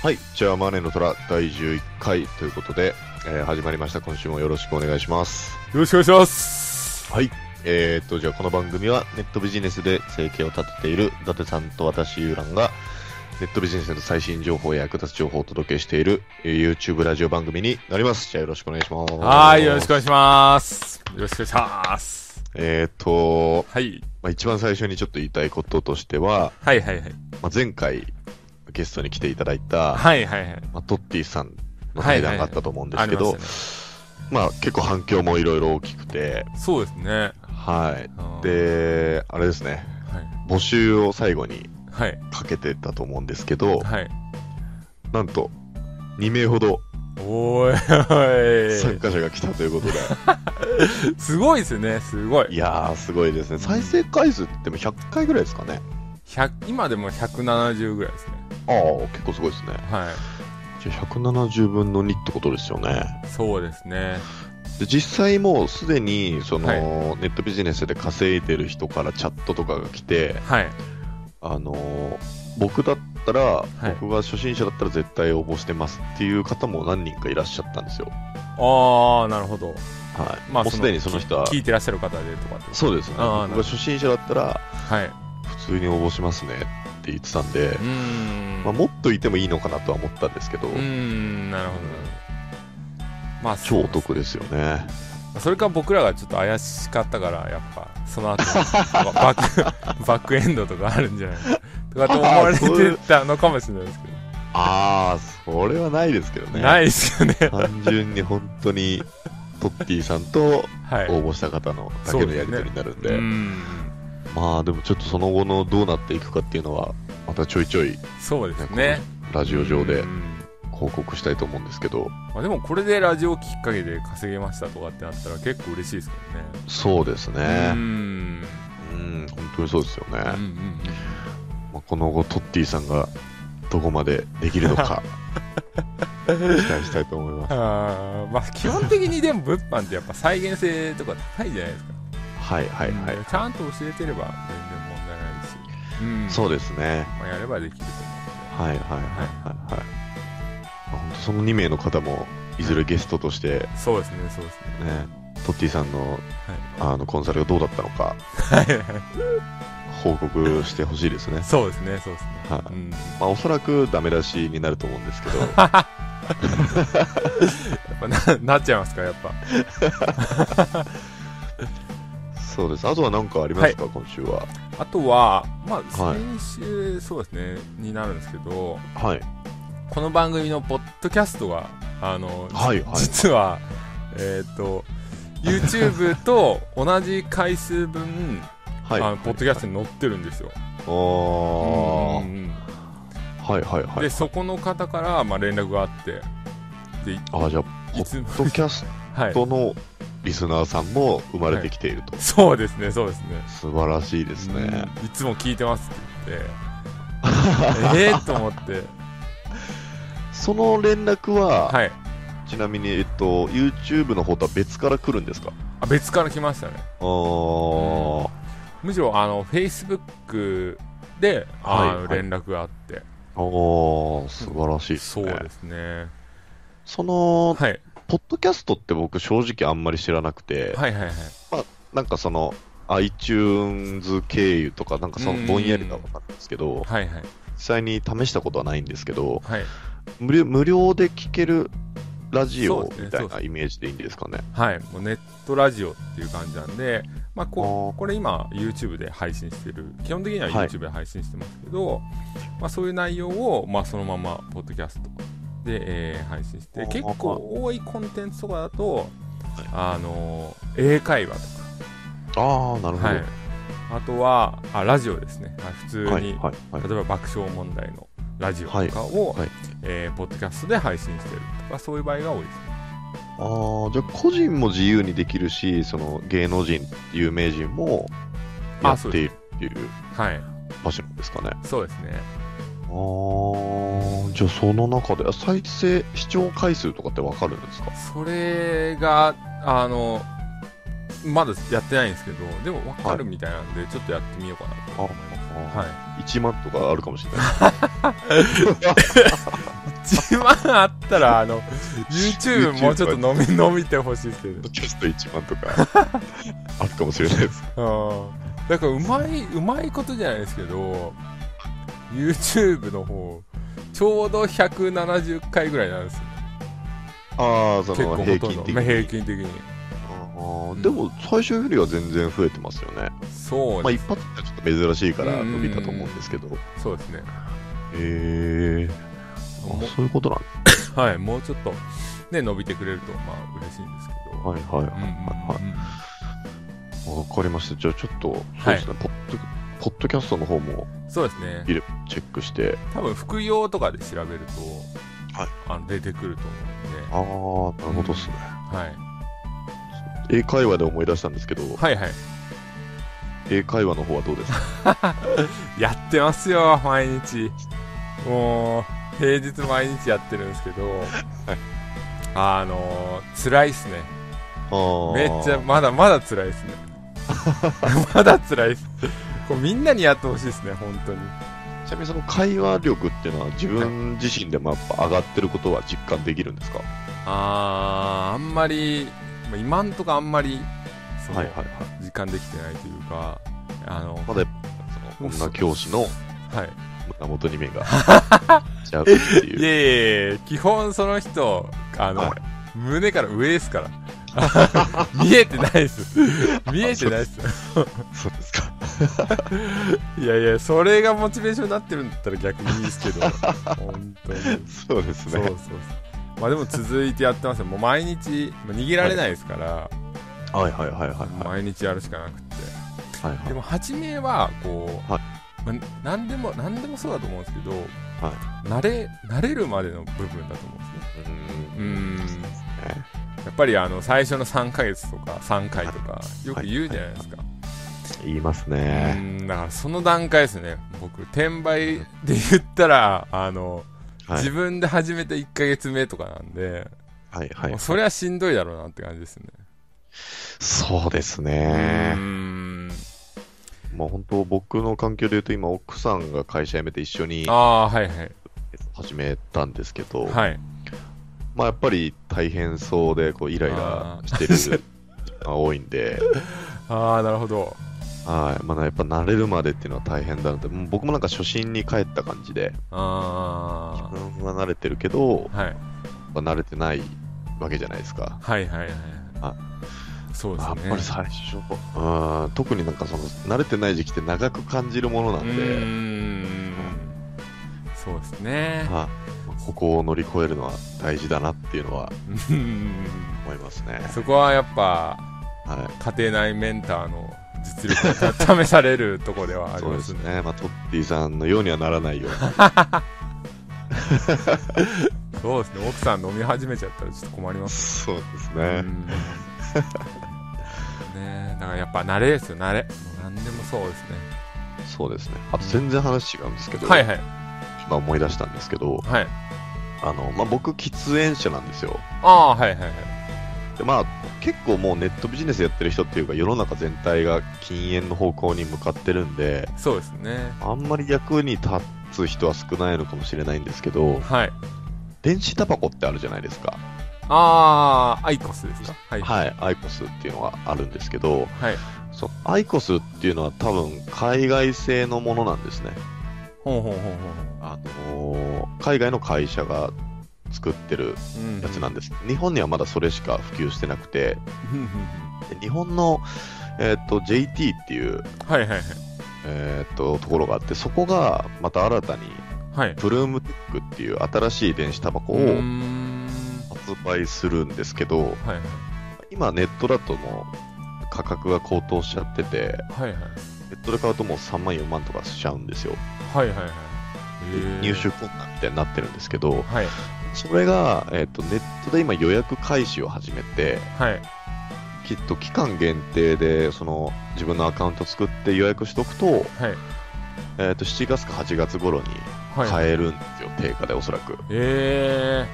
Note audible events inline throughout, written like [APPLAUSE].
はい、じゃあマネーの虎第11回ということで、えー始まりました。今週もよろしくお願いします。よろしくお願いします。はい。えー、っと、じゃあこの番組はネットビジネスで生計を立てている伊達さんと私、ゆうらんが、ネットビジネスの最新情報や役立つ情報をお届けしている、えー YouTube ラジオ番組になります。じゃあよろしくお願いします。はい、よろしくお願いします。よろしくお願いします。えー、っと、はい。まあ、一番最初にちょっと言いたいこととしては、はいはいはい。まあ、前回ゲストに来ていただいた、はいはいはい。まあ、トッティさんの対談があったと思うんですけど、ありましたね。まあ結構反響もいろいろ大きくて、そうですね。はい。うん、で、あれですね、はい。募集を最後にはい。かけてたと思うんですけど、はい。なんと、2名ほどおーい。参加者が来たということで、[LAUGHS] すごいですね、すごい。いやー、すごいですね。再生回数っても100回ぐらいですかね。100今でも170ぐらいですね。ああ、結構すごいですね。はじゃあ170分の2ってことですよね。い。そうですね。で実際もうすでに、その、はいネットビジネスで稼いでる人からチャットとかが来て、はい。あのー僕だったら、い僕が初心者だったら絶対応募してますっていう方も何人かいらっしゃったんですよ。あー、なるほど。はい。まあ、もうすでにその人は、聞いてらっしゃる方でとか。そうですね。僕が初心者だったら、はい。普通に応募しますねって言ってたんで。まあ、もっといてもいいのかなとは思ったんですけど、うーん、なるほど。まあ、超お得ですよね。それか僕らがちょっと怪しかったから、やっぱ、その後、バック、[LAUGHS] バックエンドとかあるんじゃないかとかって思われてたのかもしれないですけああ、それはないですけどど。ね。ないですよね。単純に本当に、トッティさんとはい。応募した方のだけのやり取りになるんで、うーん。まあでもちょっとその後のどうなっていくかっていうのは、またちょいちょい、そうですね。ラジオ上でうん報告したいと思うんですけど、まあ、でもこれでラジオきっかけで稼げましたとかってなったら結構嬉しいですけそうですどね。う。ん。うん、本当にそうですよね。うんうんうんまあ、この後、トッティさんがどこまでできるのか、期待したいと思います。あーまあ基本的にでも物販ってやっぱ再現性とか高いじゃないですか。はいはいはい。うんちゃんと教えてれば全然問題ないし。うん。そうですね。まあ、やればできると思はいはいはいはいはい。まあ、本当その2名の方も、いずれゲストとして。そうですね、そうですね。ね、トッティさんのあのコンサルがどうだったのか、はいはい。報告してほしいですね。そうですね、そうですね。はいうん。まあ、おそらくダメ出しになると思うんですけど、[LAUGHS] やっぱな、なっちゃいますか、やっぱ。そうです。あとは何かありますか、今週は？あとは、まあ、はい先週、そうですね、になるんですけど、はい。この番組のポッドキャストが、あの、はいはい実は、えっ、と、YouTube [LAUGHS] と同じ回数分、はい。あのポッドキャストに載ってるんですよ。あーうんはいはいはい。で、そこの方から、まあ、連絡があって、で、あ、じゃあ、ポッドキャス [LAUGHS] はい。トのリスナーさんも生まれてきていると。[LAUGHS] そうですね、そうですね。素晴らしいですね。うんいつも聞いてますって言って、ええと思って、その連絡は、はい。ちなみに、えっと、YouTube の方とは別から来るんですか？あ別から来ましたね。あー、むしろ、あの、Facebook で、あのはいはい連絡があって、あー、素晴らしいですね。そうですね。その、はい。ポッドキャストって僕正直あんまり知らなくて、はいはいはい。なんかその、iTunes 経由とか、なんかそうんのぼんやりがわかるんですけど、はいはい。実際に試したことはないんですけど、はい。無料無料で聞けるラジオみたいなイメージでいいんですかね？はい。もうネットラジオっていう感じなんで、まあ、ここれ今 YouTube で配信してる、基本的にははい。YouTube で配信してますけど、まあ、そういう内容を、まあ、そのままポッドキャストで、えー配信して結構多いコンテンツとかだと、あのー英会話とああ、なるほか、ど。はい、あとはあラジオですね。あ普通に、はい、はい、はい。例えば爆笑問題のラジオとかを、はいはいえーポッドキャストで配信してるとかそういう場合が多いですねああ、じゃあ個人も自由にできるし、その芸能人、有名人もやっているっていう。はい柱ですかね。そうですね。あー、じゃあその中で、あ再生、視聴回数とかってわかるんですか？それが、あの、まだやってないんですけど、でも分かるみたいなんで、ちょっとやってみようかなと思います。あはい。1万とかあるかもしれない。1万あったら、あの、YouTube もうちょっと伸び、伸びてほしいですけど。キャスト1万とかあるかもしれないです。[LAUGHS] うん。だから、うまい、うまいことじゃないですけど、YouTube の方、ちょうど170回ぐらいなんですよ。ああ、そ結構の。平均的に。まあ平均的に。あーでも最初よりは全然増えてますよね。まあそうです。一発ってちょっと珍しいから伸びたと思うんですけど。へそうですね。えー。そういうことなん [COUGHS] はい、もうちょっと、ね、伸びてくれると、まあ、嬉しいんですけど。はいはいはいうんうんはいうんはい。わかりました。じゃあちょっと、そうですね、ポッド、ポッドキャストの方もそうですね。チェックして、多分、副業とかで調べると、はいあの出てくると思ああ、なるほどっすね。うんで、はい。英会話で思い出したんですけど、はいはい。英会話の方はどうですか？[LAUGHS] やってますよ、毎日。もう、平日毎日やってるんですけど、あのー、辛いっすね。めっちゃ、まだまだ辛いっすね。[LAUGHS] まだ辛いっす。これみんなにやってほしいですね、本当に。ちなみにその会話力っていうのは自分自身でもやっぱ上がってることは実感できるんですか？あー、あんまり、まあ今んとこあんまり、そのはいはいはい。実感できてないというか、あの、まだその女教師のはい。胸元に目が [LAUGHS] ちゃうっていいう。えいえ、基本その人、あの、はい胸から上ですから。[LAUGHS] 見えてないです。見えてないです。[LAUGHS] そうですか。いやいや、それがモチベーションになってるんだったら逆にいいですけど、本当に。そうですね。そうそうそう。まあでも続いてやってますよ。もう毎日、まあ逃げられないですから、はいはいはいはいはい。毎日やるしかなくて。はいはいでも、初めは、こう、はいまあ、何でも、何でもそうだと思うんですけど、は慣れ、慣れるまでの部分だと思うんですね。うーん。うーん。やっぱりあの、最初の3ヶ月とか3回とか、よく言うじゃないですか。言いますうね。ん、だからその段階ですね。僕、転売で言ったら、あの、はい自分で始めて1ヶ月目とかなんで、はいはい。それはしんどいだろうなって感じですね。そうですうねー。ん。もう本当僕の環境で言うと今奥さんが会社辞めて一緒にああ、はいはい。始めたんですけど、はい。まあやっぱり大変そうでこうイライラしてるが多いんで、[LAUGHS] ああ、なるほど。はい。まあやっぱ慣れるまでっていうのは大変だなって、僕もなんか初心に帰った感じで、あ自分は慣れてるけど、あ、はい。慣れてないわけじゃないですか。はいはいはい。あそうですね。やっぱり最初、うん、特になんかその慣れてない時期って長く感じるものなうんーで、ん。そうですね。はい、ここを乗り越えるのは大事だなっていうのはうん思いますね。そこはやっぱ、はい。家庭内メンターの実力が試されるところではありそうますね。ですね。まあ、トッティさんのようにはならないように。そうですね。奥さん飲み始めちゃったらちょっと困りますそうですね。ね。だからやっぱ慣れですよ、慣れ。何でもそうですね。そうですね。あと全然話違うんですけど、はいはい。今思い出したんですけど、はい。あの、まあ、僕、喫煙者なんですよ。ああ、はいはいはい。で、まあ、結構もうネットビジネスやってる人っていうか、世の中全体が禁煙の方向に向かってるんで、そうですね。あんまり役に立つ人は少ないのかもしれないんですけど、はい。電子タバコってあるじゃないですか。ああ、アイコスですか？はい。はい、アイコスっていうのがあるんですけど、はい。そのアイコスっていうのは多分海外製のものなんですね。ほうほうほうほうあのー海外の会社が作ってるやつなんです。日本にはまだそれしか普及してなくて、日本の、えっと JT っていう、はいはいはい。えっとところがあって、そこがまた新たにはい。プルームテックっていう新しい電子タバコをうーん発売するんですけど、はいはい。今ネットだともう価格が高騰しちゃってて、はいはい。ネットで買うともう3万4万とかしちゃうんですよ。はいはいはい。入手困難みたいになってるんですけど、はい。それが、えっとネットで今予約開始を始めて、はい。きっと期間限定でその自分のアカウント作って予約しとくと、はい。えっ、と、7月か8月頃にはい。買えるんですよ、定価でおそらく。え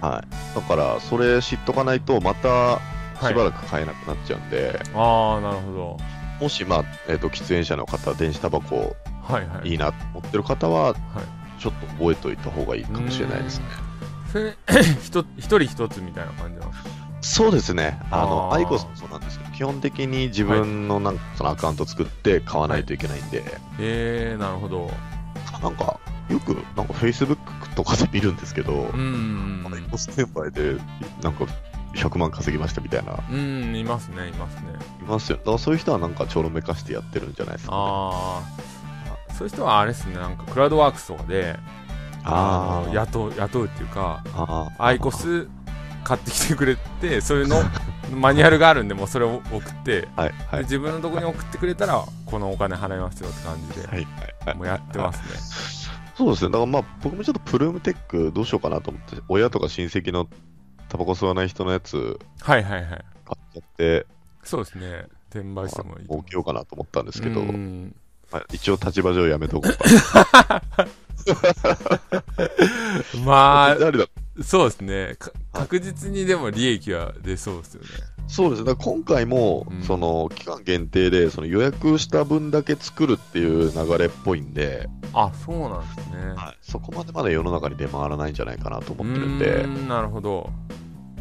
はい。だから、それ知っとかないと、またー。はい。しばらく買えなくなっちゃうんで、ああ、なるほど。もし、まあ、えっ、と、喫煙者の方、電子タバコはいはい。いいなと思ってる方は、ちょっと覚えておいた方がいいかもしれないですね。[LAUGHS] そ一人一つみたいな感じなんですかそうですね。あの、アイコスもそうなんですけど、基本的に自分のなんかそのアカウント作って買わないといけないんで、えー、なるほど。なんか、よく、なんか Facebook とかで見るんですけど、うん。アイコス転売で、なんか、100万稼ぎましたみたいな、うん、いますね、いますね。いますよ。だからそういう人はなんかちょろめかしてやってるんじゃないですか、ね。ああ。そういう人はあれですね、なんかクラウドワークスとかで、あーの雇う、雇うっていうか、アイコス買ってきてくれて、それの [LAUGHS] マニュアルがあるんで、もうそれを送って、はい、はい。で自分のとこに送ってくれたら、このお金払いますよって感じで、はい、はいはい。もうやってますね。[LAUGHS] そうですね。だからまあ、僕もちょっとプルームテックどうしようかなと思って、親とか親戚のタバコ吸わない人のやつはいはいはい。買っちゃって、そうですね。転売してもいい儲けようかなと思ったんですけど、うんまあ、一応立場上やめとこうか [LAUGHS] [LAUGHS] まな。あそうですね。か確実にでも利益は出そうですよね。そうですね。今回も、うんその、期間限定で、その予約した分だけ作るっていう流れっぽいんで、あ、そうなんですね。そこまでまだ世の中に出回らないんじゃないかなと思ってるんうでー、んなるほど。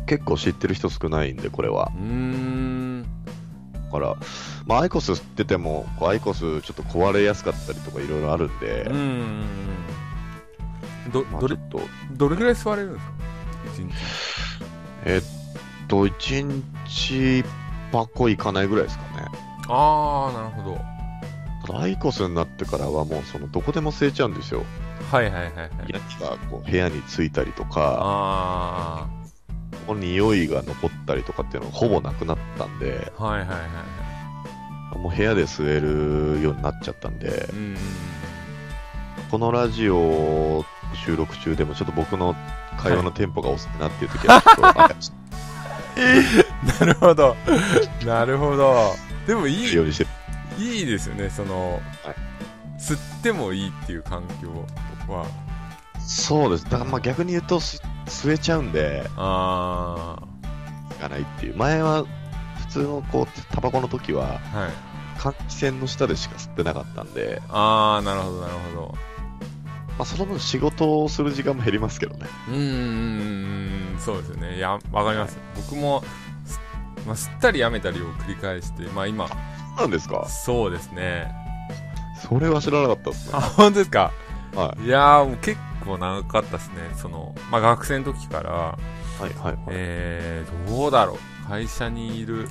結構知ってる人少ないんで、これは。うーん。だから、まあ、アイコス吸ってても、アイコスちょっと壊れやすかったりとかいろいろあるんでう、ん。ど、まあ、どれどれぐらい吸われるんですか？一日。えっと、1日箱いかないぐらいですかね。ああ、なるほど。ただアイコスになってからはもう、その、どこでも吸えちゃうんですよ。はいはいはいはい。ヤニがこう部屋についたりとか、あこの匂いが残ったりとかっていうのがほぼなくなったんで、あ、はいはいはいはい。もう部屋で吸えるようになっちゃったんでう、ん。このラジオ収録中でもちょっと僕の会話のテンポが遅いなっていう時はちょっと、あ [LAUGHS] [LAUGHS] なるほど。なるほど。でもいい。いいですよね、その、吸ってもいいっていう環境は。そうです。だからまあ逆に言うとす吸えちゃうんで、あいかないっていう。前は普通のこう、タバコの時は、あ、はい。換気扇の下でしか吸ってなかったんで、ああ、なるほど、なるほど。まあその分仕事をする時間も減りますけどね。うーん、そうですよね。いや、わかります。僕も、すまあ、吸ったりやめたりを繰り返して、まあ今、そうなんですか？そうですね。それは知らなかったですあ、ね。本当ですか？はい。いやー、もう結構長かったですね。その、まあ学生の時から、はいはいはい。えー、どうだろう。会社にいる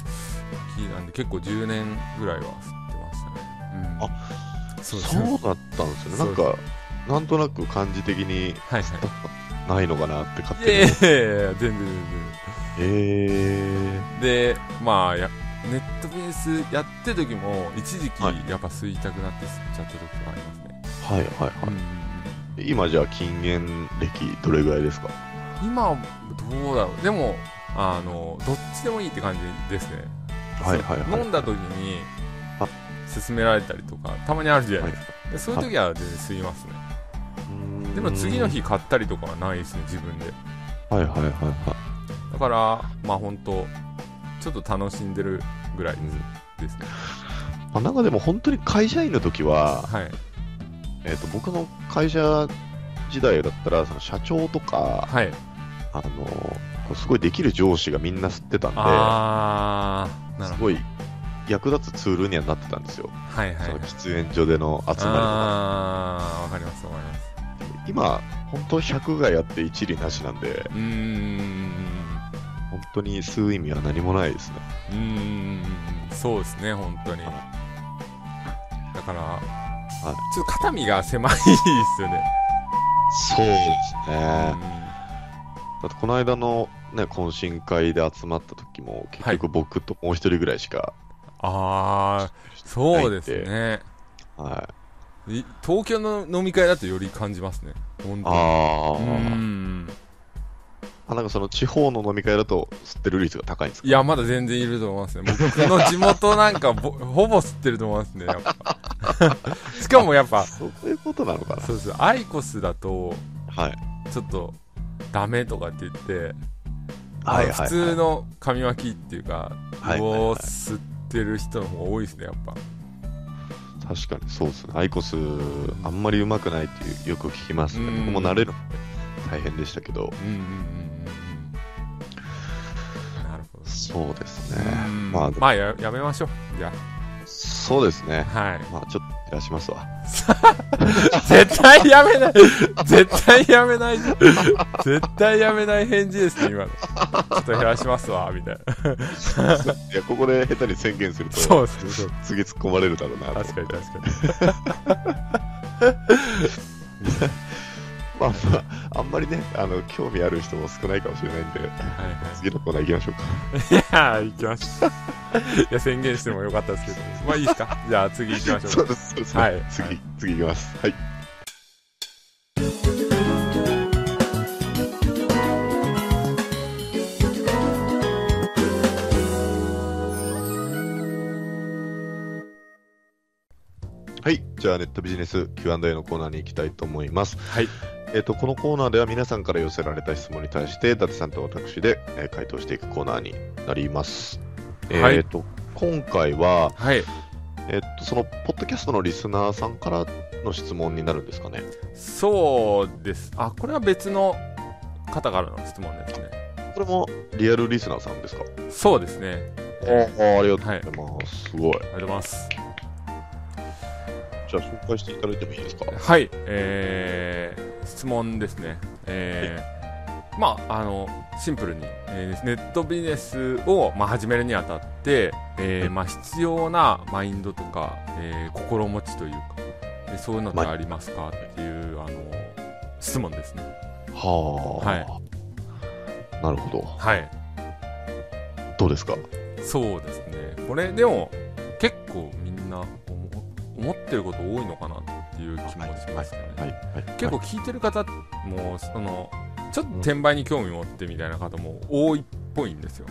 時なんで結構10年ぐらいは吸ってましたね。うん、あ、そうだったんですよね。なんか、なんとなく感じ的にはいはい。ないのかなって勝いやい手に。やいや、全然全え然。で、まあや、ネットベースやってる時も、一時期はいやっぱ吸いたくなって吸っちゃった時がありますね。ー、はいはいはい。今じゃあ禁煙歴どれぐらいですか？うん今、どうだろう。でも、あの、どっちでもいいって感じですね。はいはいはい。飲んだ時にあ、勧められたりとか、たまにあるじゃなはいいですか。でそういう時は全然吸いますね。いでも次の日買ったりとかはないですね、自分で。はいはいはいはい。だから、まあ本当ちょっと楽しんでるぐらいですね。まあ、なんかでも本当に会社員の時は、はい。えっ、と、僕の会社時代だったら、その社長とか、はい。あの、すごいできる上司がみんな吸ってたんあー、なるほで、すごい役立つツールにはなってたんですよ。ど。はいはい、そのはい。喫煙所での集まりとか。あー、わかりますわかります。今、本当100がやって一理なしなんで、うーん。本当に吸う意味は何もないですね。うーん。そうですね、本当に。だから、ちょっと肩身が狭いですよね。そうですね。だってこの間のね、懇親会で集まった時も、結局僕ともう一人ぐらいしか、あー、そうですね。はい。い東京の飲み会だとより感じますね。本当に。あうーん。あ、なんかその地方の飲み会だと吸ってる率が高いんですか？いや、まだ全然いると思いますね。僕の地元なんかぼ、ほぼ吸ってると思いますね、やっぱ。[LAUGHS] しかもやっぱ、そういうことなのかな。そうです。アイコスだと、はい。ちょっと、ダメとかって言って、はい普通の髪巻きっていうか、はいはいはいを吸ってる人の方が多いですね、やっぱ。確かにそうですね。アイコス、あんまり上手くないっていうよく聞きますね。うん僕も慣れるの大変でしたけど。うん。なるほど。そうですねうん。まあ、まあや、やめましょう。じゃそうですね。あ。はい。まあ、ちょっと減らしますわ。[LAUGHS] 絶対やめない絶対やめない絶対やめない返事ですね、今の。ちょっと減らしますわ、みたいな。[LAUGHS] いや、ここで下手に宣言すると、そうですね、そう次突っ込まれるだろうなと。確かに確かに。[LAUGHS] まあまあ、あんまりね、あの、興味ある人も少ないかもしれないんで、はいは次のコーナー行きましょうか。い。[LAUGHS] いやー、行きましょう。いや、宣言してもよかったですけど。まあいいですか [LAUGHS] じゃあ次行きましょうか。そうです、そうですね。はい次、次行きます。はい。はい。じゃあ、ネットビジネス Q&A のコーナーに行きたいと思います。はい。えっ、と、このコーナーでは皆さんから寄せられた質問に対して、伊達さんと私で、えー回答していくコーナーになります。はいえっ、と、今回は、はい。えっと、その、ポッドキャストのリスナーさんからの質問になるんですかね。そうです。あ、これは別の方からの質問ですね。これもリアルリスナーさんですか？そうですね。あありがとうございます。すごい。ありがとうございます。じゃあ、紹介していただいてもいいですか？はい、えー、質問ですね。えー、まあ、あの、シンプルに、えーネットビジネスを、まあ、始めるにあたって、えーまあ、必要なマインドとか、えー心持ちというか、でそういうのってありますか？っていう、あの、質問ですね。はあ。はいなるほど。はい。どうですか？そうですね。これ、でも、結構みんな思思ってること多いのかなっていう気もしますね。はい。はい。結構聞いてる方もそのちょっと転売に興味持ってみたいな方も多いっぽいんですよ、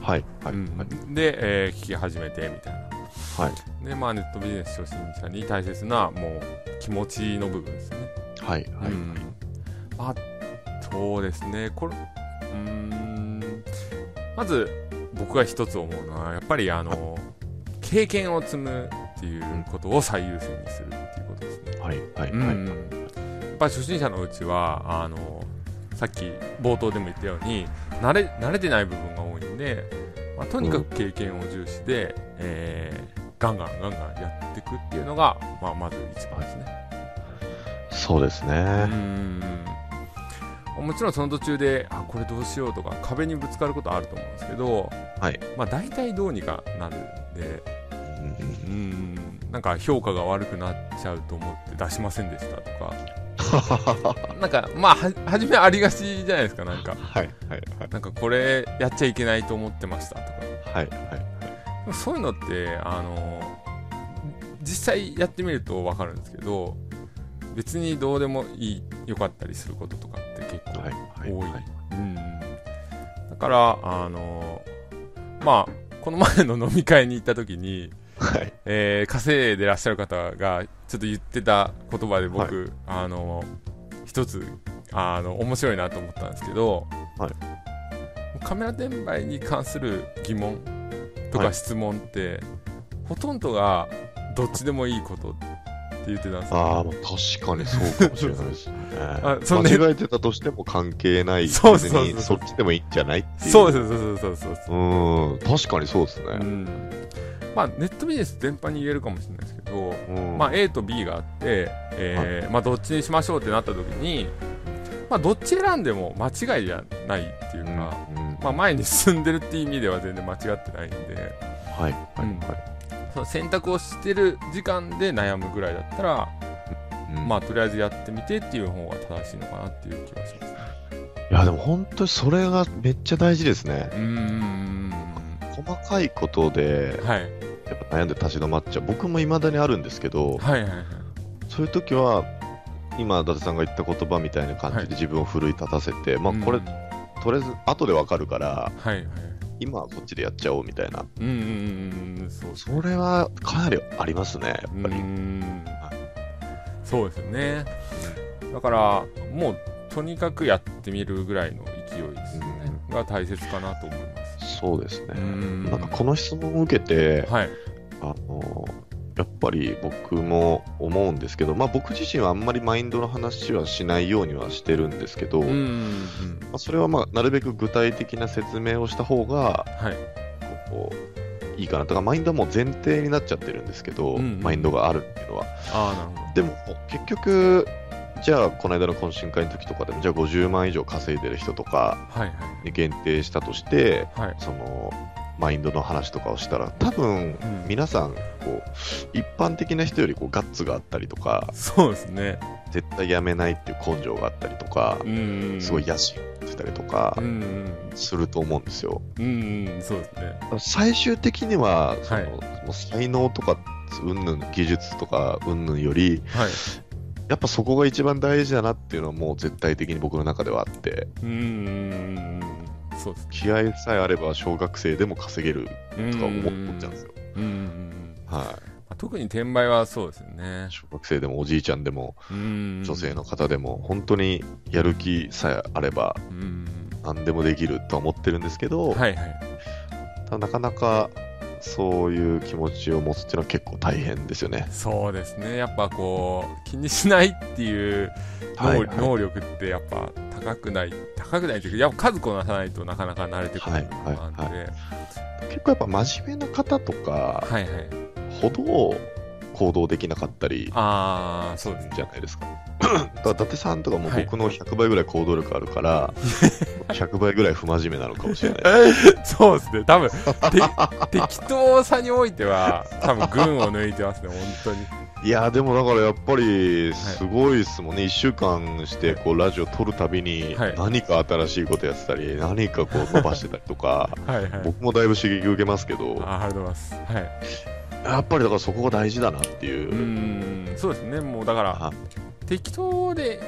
はい。はい。うんはい。で、えー聞き始めてみたいなはい。でまあネットビジネス初心者に大切なもう気持ちの部分ですよね、はい。はい。うんまあそうですねこれうーんまず僕が一つ思うのはやっぱりあの経験を積むっていうことを最優先にするっていはい。はい。うんはい。やっぱり初心者のうちはあのさっき冒頭でも言ったように慣れ慣れてない部分が多いんで、まあ、とにかく経験を重視で、えーガンガンガンガンやっていくっていうのが、まあ、まず一番ですね。そうですうね。んもちろんその途中であこれどうしようとか壁にぶつかることあると思うんですけど、はいまあ、大体どうにかなるんでうんうんなんか評価が悪くなっちゃうと思って出しませんでしたとか [LAUGHS] なんか、まあ、は、初めありがちじゃないですか、なんか。はい。はい。なんか、これ、やっちゃいけないと思ってましたとか。はい。はい。でもそういうのって、あの、実際やってみるとわかるんですけど、別にどうでもいい、良かったりすることとかって結構はい。はい。多い。はい。うん。だから、あの、まあ、この前の飲み会に行った時に、はい。えー稼いでらっしゃる方がちょっと言ってた言葉で僕、あの一つあの面白いなと思ったんですけど、はいカメラ転売に関する疑問とはいか質問って、ほとんどがどっちでもいいことって言ってたんですよ、ああ、まあ確かにそうかもしれないですね。[LAUGHS] あそ間違えてたとしても関係ない。そうそうそうそっちでもいいんじゃないっていう。そうそうそうそうそうそううん、確かにそうですね。うんまあ、ネットビジネス全般に言えるかもしれないですけど、うんまあ、A と B があって、えーまあ、どっちにしましょうってなった時に、まあ、どっち選んでも間違いじゃないっていうか、うんまあ、前に進んでるっていう意味では全然間違ってないんではい、はい、うんはい。その選択をしてる時間で悩むぐらいだったら、うんまあ、とりあえずやってみてっていう方が正しいのかなっていう気がします。いや、でも本当にそれがめっちゃ大事ですね。うーん細かいことで、はい。やっぱ悩んで立ち止まっちゃう。僕も未だにあるんですけど、はいはいはい。そういう時は、今、伊達さんが言った言葉みたいな感じはい。で自分を奮い立たせて、まあ、これ、うん。とりあえず後でわかるから、はいはい。今はこっちでやっちゃおうみたいな。うんうんうんうんそう。それはかなりありますね、やっぱり。うーんそうですよね。だからもうとにかくやってみるぐらいの勢いですよね。が大切かなと思いますそうですね。なんかこの質問を受けて、はい。あのやっぱり僕も思うんですけど、まあ、僕自身はあんまりマインドの話はしないようにはしてるんですけど、まんあ、それはまあなるべく具体的な説明をした方がはい。こういいかなとかマインドはもう前提になっちゃってるんですけど、うんうん。マインドがあるっていうのは。ああなるほでも結局じゃあこの間の懇親会の時とかでもじゃあ50万以上稼いでる人とかに限定したとしてはい。そのマインドの話とかをしたら多分うん。皆さんこう一般的な人よりこうガッツがあったりとかそうですね。絶対やめないっていう根性があったりとかうん。うんすごい野心をしてたりとかすると思うんですよ。うんうんそうですね。最終的にはその、はい。才能とかうんぬん技術とかうんぬんよりはいやっぱそこが一番大事だなっていうのはもう絶対的に僕の中ではあって。うんそうですね。気合さえあれば小学生でも稼げるとか思っちゃうんですよ。うんはい、まあ特に転売はそうですよね。小学生でもおじいちゃんでもうん女性の方でも本当にやる気さえあればうん。何でもできるとは思ってるんですけど、はいはい。ただなかなかそういう気持ちを持つっていうのは結構大変ですよね。そうですね。やっぱこう気にしないっていう能,、はいはい。能力ってやっぱ高くない高くないというかやっぱ数こなさないとなかなか慣れてくるのがあるんで。結構やっぱ真面目な方とかはいはい。ほど行動できなかったりああそうですね。じゃないですか。伊達さんとかもはい。僕の100倍ぐらい行動力あるから、[LAUGHS] 100倍ぐらい不真面目なのかもしれない。そうですね。多分て適当さにおいては多分群を抜いてますね本当に。いやでもだからやっぱりすごいですもんね、1週間してこうラジオ撮るたびにはい。何か新しいことやってたり、何かこう伸ばしてたりとか、[LAUGHS] はいはい。僕もだいぶ刺激受けますけど、あありがとうございます。はい。やっぱりだからそこが大事だなっていう。う。んそうですね。もうだからあ適当で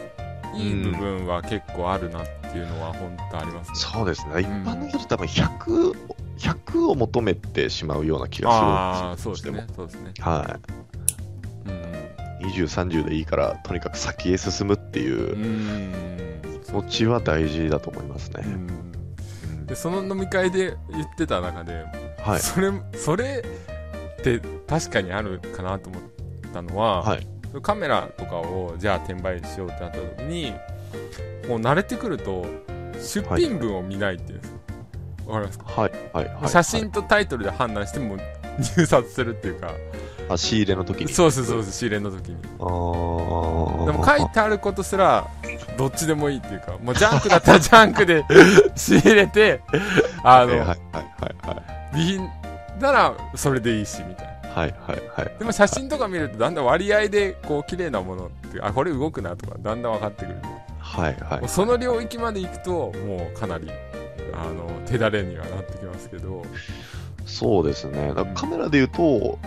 いい部分は結構あるなっていうのは本当ありますね。そうですね、一般の人って多分100、100を求めてしまうような気がする。んですよ。そうですね。そうですね。はうん。い。20、30でいいから、とにかく先へ進むっていう。う、ん。気持ちは大事だと思いますね。でその飲み会で言ってた中で、はい。それそれって確かにあるかなと思ったのは、はい。カメラとかをじゃあ転売しようってなった時にもう慣れてくると出品文を見ないっていうんですよわかりますか、はい。はい。はい。写真とタイトルで判断しても入札するっていうか、あ、仕入れの時に？そうそうそう仕入れの時にあーでも書いてあることすらどっちでもいいっていうかもうジャンクだったらジャンクで [LAUGHS] 仕入れてあの、はいはいはいはい備品ならそれでいいしみたいなはいはいはい。でも写真とか見るとだんだん割合でこう綺麗なものってあこれ動くなとかだんだん分かってくるはいはい。もうその領域まで行くともうかなりあの手だれにはなってきますけど。そうですね。だからカメラで言うと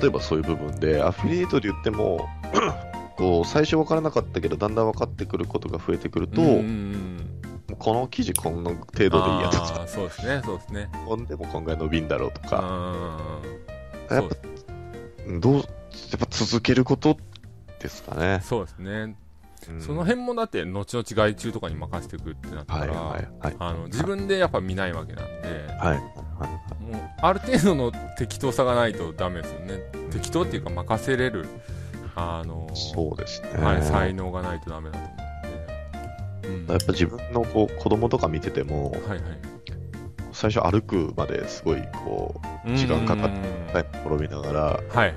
例えばそういう部分でアフィリエイトで言っても [CLEARS THROAT] こう最初分からなかったけどだんだん分かってくることが増えてくると、うんうんうん。この記事この程度でいいやとか。そうですねそうですね。でもこんぐらい伸びんだろうとうんか、うんやっぱどうやっぱ続けることですかね、そうですね、うん。その辺もだって後々外注とかに任せていくってなったら、はいはいはいあの自分でやっぱ見ないわけなんで、はい。はいもうある程度の適当さがないとダメですよね。適当っていうか任せれるあのそうですね、はい、才能がないとダメだと思うんで、やっぱ自分のこう子供とか見ててもうん、はいはい最初歩くまですごいこう時間かかって転びながらはいはい。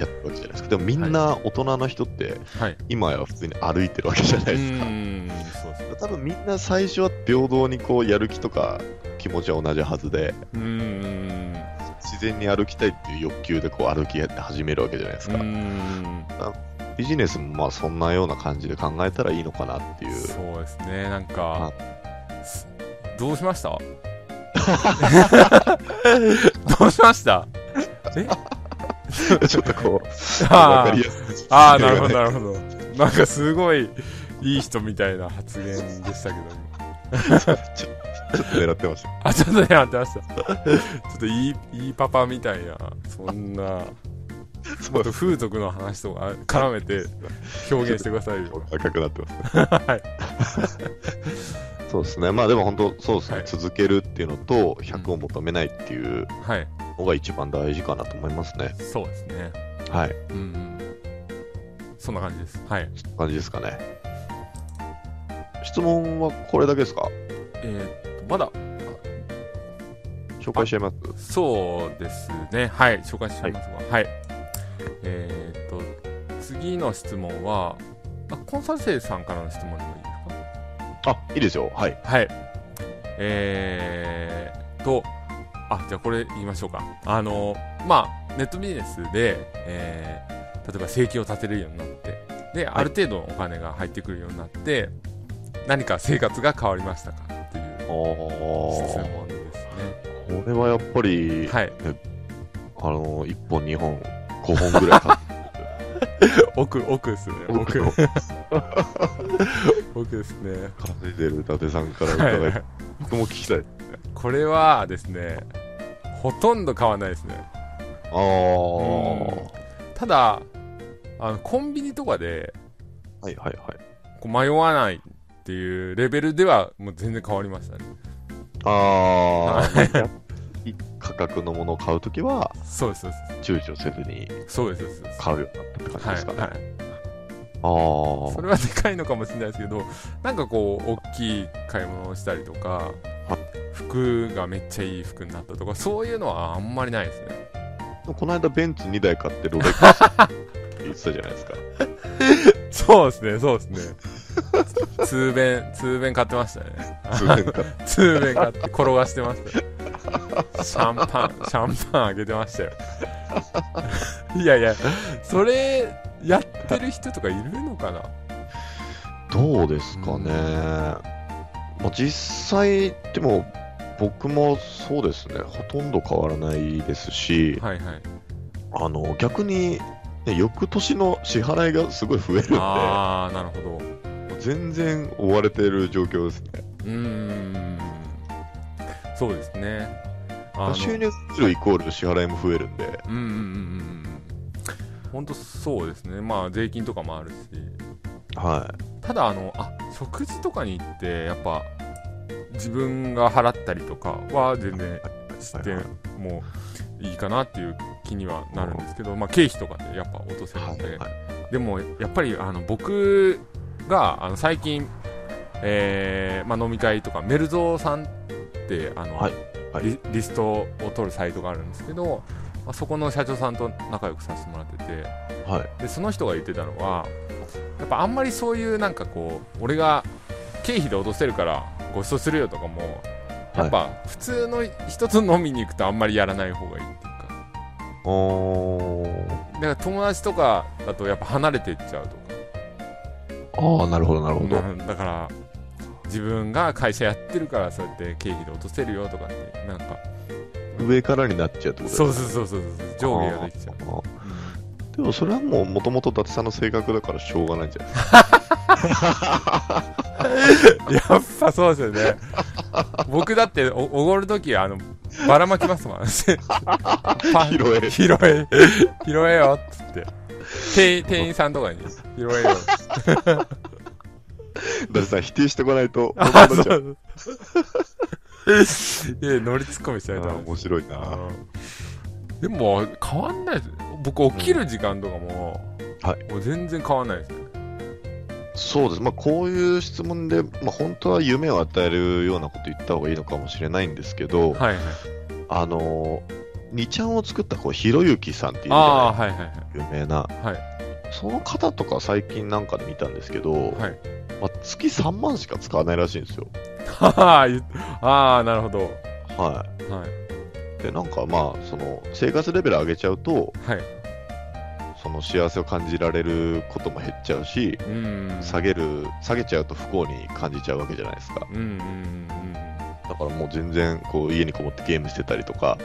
やってるわけじゃないですか。でもみんな大人の人ってはい。今や普通に歩いてるわけじゃないですか。うんそうですね多分みんな最初は平等にこうやる気とか気持ちは同じはずでうん自然に歩きたいっていう欲求でこう歩き始めるわけじゃないですうかんビジネスもまあそんなような感じで考えたらいいのかなっていう。そうですね。なんかすどうしました？[LAUGHS] どうしました？え？ちょっとこうあかりやすいああなるほどなるほどなんかすごいいい人みたいな発言でしたけど [LAUGHS] ちょっと狙ってました。あ、ちょっと狙ってました。ちょっといい、いいパパみたいな、そんな、もっと風俗の話とか絡めて表現してくださいよ。赤くなってますね。[LAUGHS] はい。そうですね。まあでも本当、そうですね、はい続けるっていうのと、100を求めないっていうはい。のが一番大事かなと思いますね。そうですね。はい。うんうん。そんな感じです。はい。そんな感じですかね。質問はこれだけですか？えーっと、まだ、紹介しちゃいます？そうですね。はい。紹介しますが。はい。えーっと、次の質問は、あコンサル生さんからの質問でもいいあ、いいですよ。はい。はい。えーと、あ、じゃあこれ言いましょうか。あの、まあ、ネットビジネスで、えー例えば生計を立てるようになって、で、ある程度のお金が入ってくるようになって、何か生活が変わりましたか？っていうお質ー問ですね。これはやっぱり、はい。あの、1本、2本、5本ぐらい買っ [LAUGHS] 奥、奥ですね。奥 [LAUGHS] 奥ですね。稼いでる伊達さんからはい伺い、僕も聞きたい。これはですね、ほとんど買わないですね。あー。ただ、あの、コンビニとかで、はいはいはい。こう迷わないっていうレベルではもう全然変わりましたね。あー。価格のものを買うときは、そうです、躊躇せずに。買うようになったって感じですかね。はい、はい。あー。それはでかいのかもしれないですけど、なんかこう、大きい買い物をしたりとかは、服がめっちゃいい服になったとか、そういうのはあんまりないですね。この間ベンツ2台買ってロレックス言ってたじゃないですか。[LAUGHS] そうですね、そうですね。通弁、通弁買ってましたね。数年買って。[LAUGHS] 通弁買って転がしてましたよ。シャンパン、シャンパンあげてましたよ。[LAUGHS] いやいや、それ、やってる人とかいるのかな？どうですかね。うんまあ、実際、でも、僕もそうですね、ほとんど変わらないですし、はいはい。あの逆に、ね、翌年の支払いがすごい増えるんで、あー、なるほど。全然追われてる状況ですね。うーん。そうですね。収入が増えるイコール支払いも増えるんで、うんうんうんうん。本当そうですね。まあ、税金とかもあるし。はただ、あの、あ、食事とかに行って、やっぱ、自分が払ったりとかは全然してはいもいいかなっていう気にはなるんですけど、まあ、経費とかでやっぱ落とせい。るんで、はいはいでもやっぱりあの僕があの最近、えーまあ、飲み会とかメルゾーさんってあの、はいはい。リリストを取るサイトがあるんですけど、まあ、そこの社長さんと仲良くさせてもらっててはい。でその人が言ってたのはやっぱあんまりそういうなんかこう俺が経費で落とせるからご馳走するよとかもやっぱ普通の一つ飲みに行くとあんまりやらない方がいいっていうか。だから友達とかだとやっぱ離れていっちゃうとかああ、なるほど、なるほど。うんだから自分が会社やってるからそうやって経費で落とせるよとかってなんか。上からになっちゃうってことですそうそうそうそうそう上下ができちゃう、でもそれはもう、もともと伊達さんの性格だからしょうがないんじゃないですか。[LAUGHS] やっぱそうですよね。僕だっておおごるときあのばらまきますもん。[LAUGHS] [LAUGHS] 拾え。拾え。拾えよって店員さんとかに拾えよ。[LAUGHS] 伊達さん否定してこないと、[LAUGHS] あそう。いや乗りツッコミしちゃうとあー面白いな。でも変わんない。です僕起きる時間とかも、はい。もう全然変わんないですね。そうです。まあ、こういう質問で、まあ、本当は夢を与えるようなこと言った方がいいのかもしれないんですけど、はいはい。あのー、2ちゃんを作ったこうひろゆきさんっていうはいはいない。有名な、はい。その方とか最近なんかで見たんですけど、はい。まあ、月3万しか使わないらしいんですよ。[LAUGHS] ああなるほど。ははい。い。で、なんかまあ、その、生活レベル上げちゃうと、はい。その幸せを感じられることも減っちゃうし、うん。下げる、下げちゃうと不幸に感じちゃうわけじゃないですか。うんうんだからもう全然、こう、家にこもってゲームしてたりとか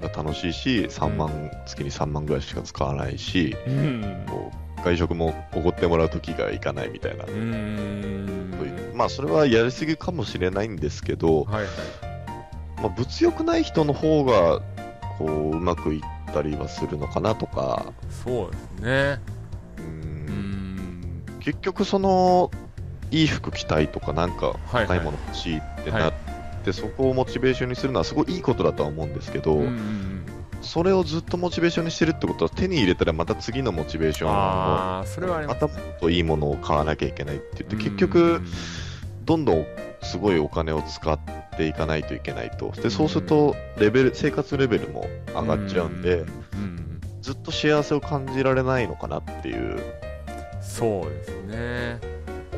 が楽しいし、3万、月に3万ぐらいしか使わないし、うん。こう外食もおごってもらう時がいかないみたいな、うんうまあそれはやりすぎかもしれないんですけど、はいはい。まあ、物欲ない人の方がこううまくいったりはするのかなとか、そうですね。ううん。ん結局そのいい服着たいとかなんかはい高い。もの欲しいってなって、そこをモチベーションにするのはすごいいいことだとは思うんですけど、うんうんうん。それをずっとモチベーションにしてるってことは手に入れたらまた次のモチベーションをまたもっといいものを買わなきゃいけないって言って結う局んどんどんすごいお金を使っていかないといけないと。でそうするとレベル生活レベルも上がっちゃうんで、うん。ずっと幸せを感じられないのかなっていうそうですね。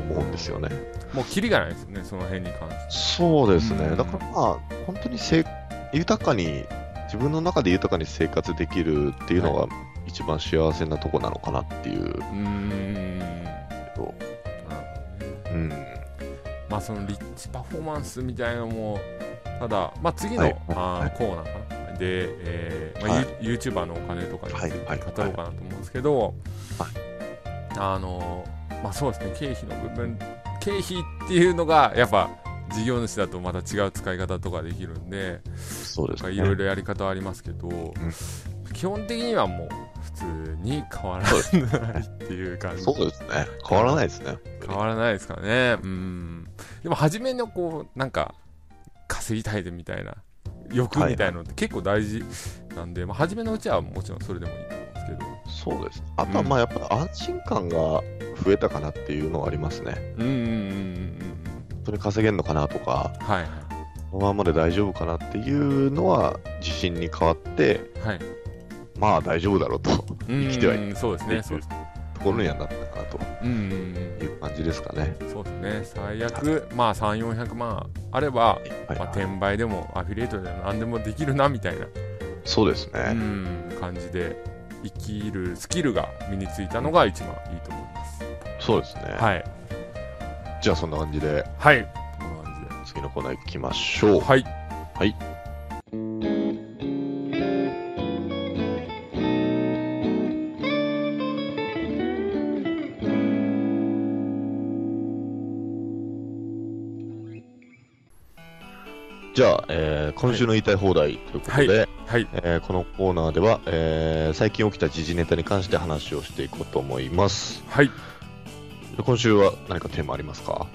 思うんですよね。もうキリがないですよねその辺に関して。そうですね、うん。だからまあ本当にせい豊かに自分の中で豊かに生活できるっていうのが一番幸せなとこなのかなっていう。うーん。うん。まあそのリッチパフォーマンスみたいなのもただ、まあ、次の、はい。あコーナーかな。で、えーまあはい。ユ YouTuber のお金とかについてはい。語ろうかなと思うんですけど、はい。あのまあそうですね。経費の部分経費っていうのがやっぱ事業主だとまた違う使い方とかできるんでそうですね。いろいろやり方はありますけど、基本的にはもう普通に変わらないっていう感じそうですね。変わらないですね。変わらないですからねうんでも初めのこうなんか稼ぎたいでみたいな欲みたいなのって結構大事なんで、まあ、初めのうちはもちろんそれでもいいと思うんですけどそうです。あとはまあやっぱり安心感が増えたかなっていうのはありますね。うんうんうんうん本当に稼げるのかなとか、うんはい。このままで大丈夫かなっていうのは自信に変わって、はい。はいまあ大丈夫だろうと生きてはいるうんそうですねそうです。ところにはなったかなと。うんうんうん。いう感じですかね。そうですね。最悪まあ3400万あれば、はいまあ、転売でもアフィリエイトでも何でもできるなみたいな。そうですうね。ん感じで生きるスキルが身についたのが一番いいと思いますそうですね。はいじゃあそんな感じではいこんな感じで次のコーナー行きましょう。はい。はい。じゃあ、えー今週の言いたい放題ということで、はい。えーこのコーナーでは、えー最近起きた時事ネタに関して話をしていこうと思います。はい。で今週は何かテーマありますか？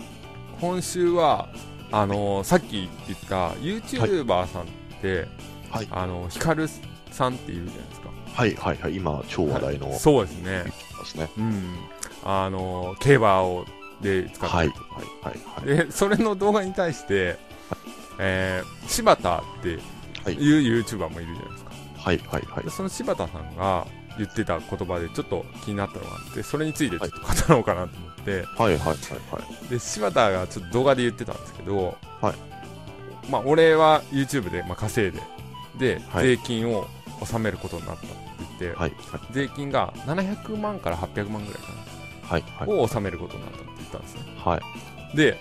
今週は、あのーさっき言った YouTuber さんって、はいあの、ヒカルさんっていうじゃないですか。はいはいはい、今超話題の、はいそうですね。ですね。うん。あのー競馬を、で使ったはい。はいはいはい。で、それの動画に対して、えー、柴田ってはい。いう YouTuber もいるじゃないですか。はいはいはい。で。その柴田さんが言ってた言葉でちょっと気になったのがあって、それについてちょっと語ろうかなと思って、はいはいはいはい。で柴田がちょっと動画で言ってたんですけど、はい。まあ、俺は YouTube で、まあ、稼いでで、はい。税金を納めることになったって言って、はい税金が700万から800万ぐらいかはいはい。な、を納めることになったって言ったんですね。はい。で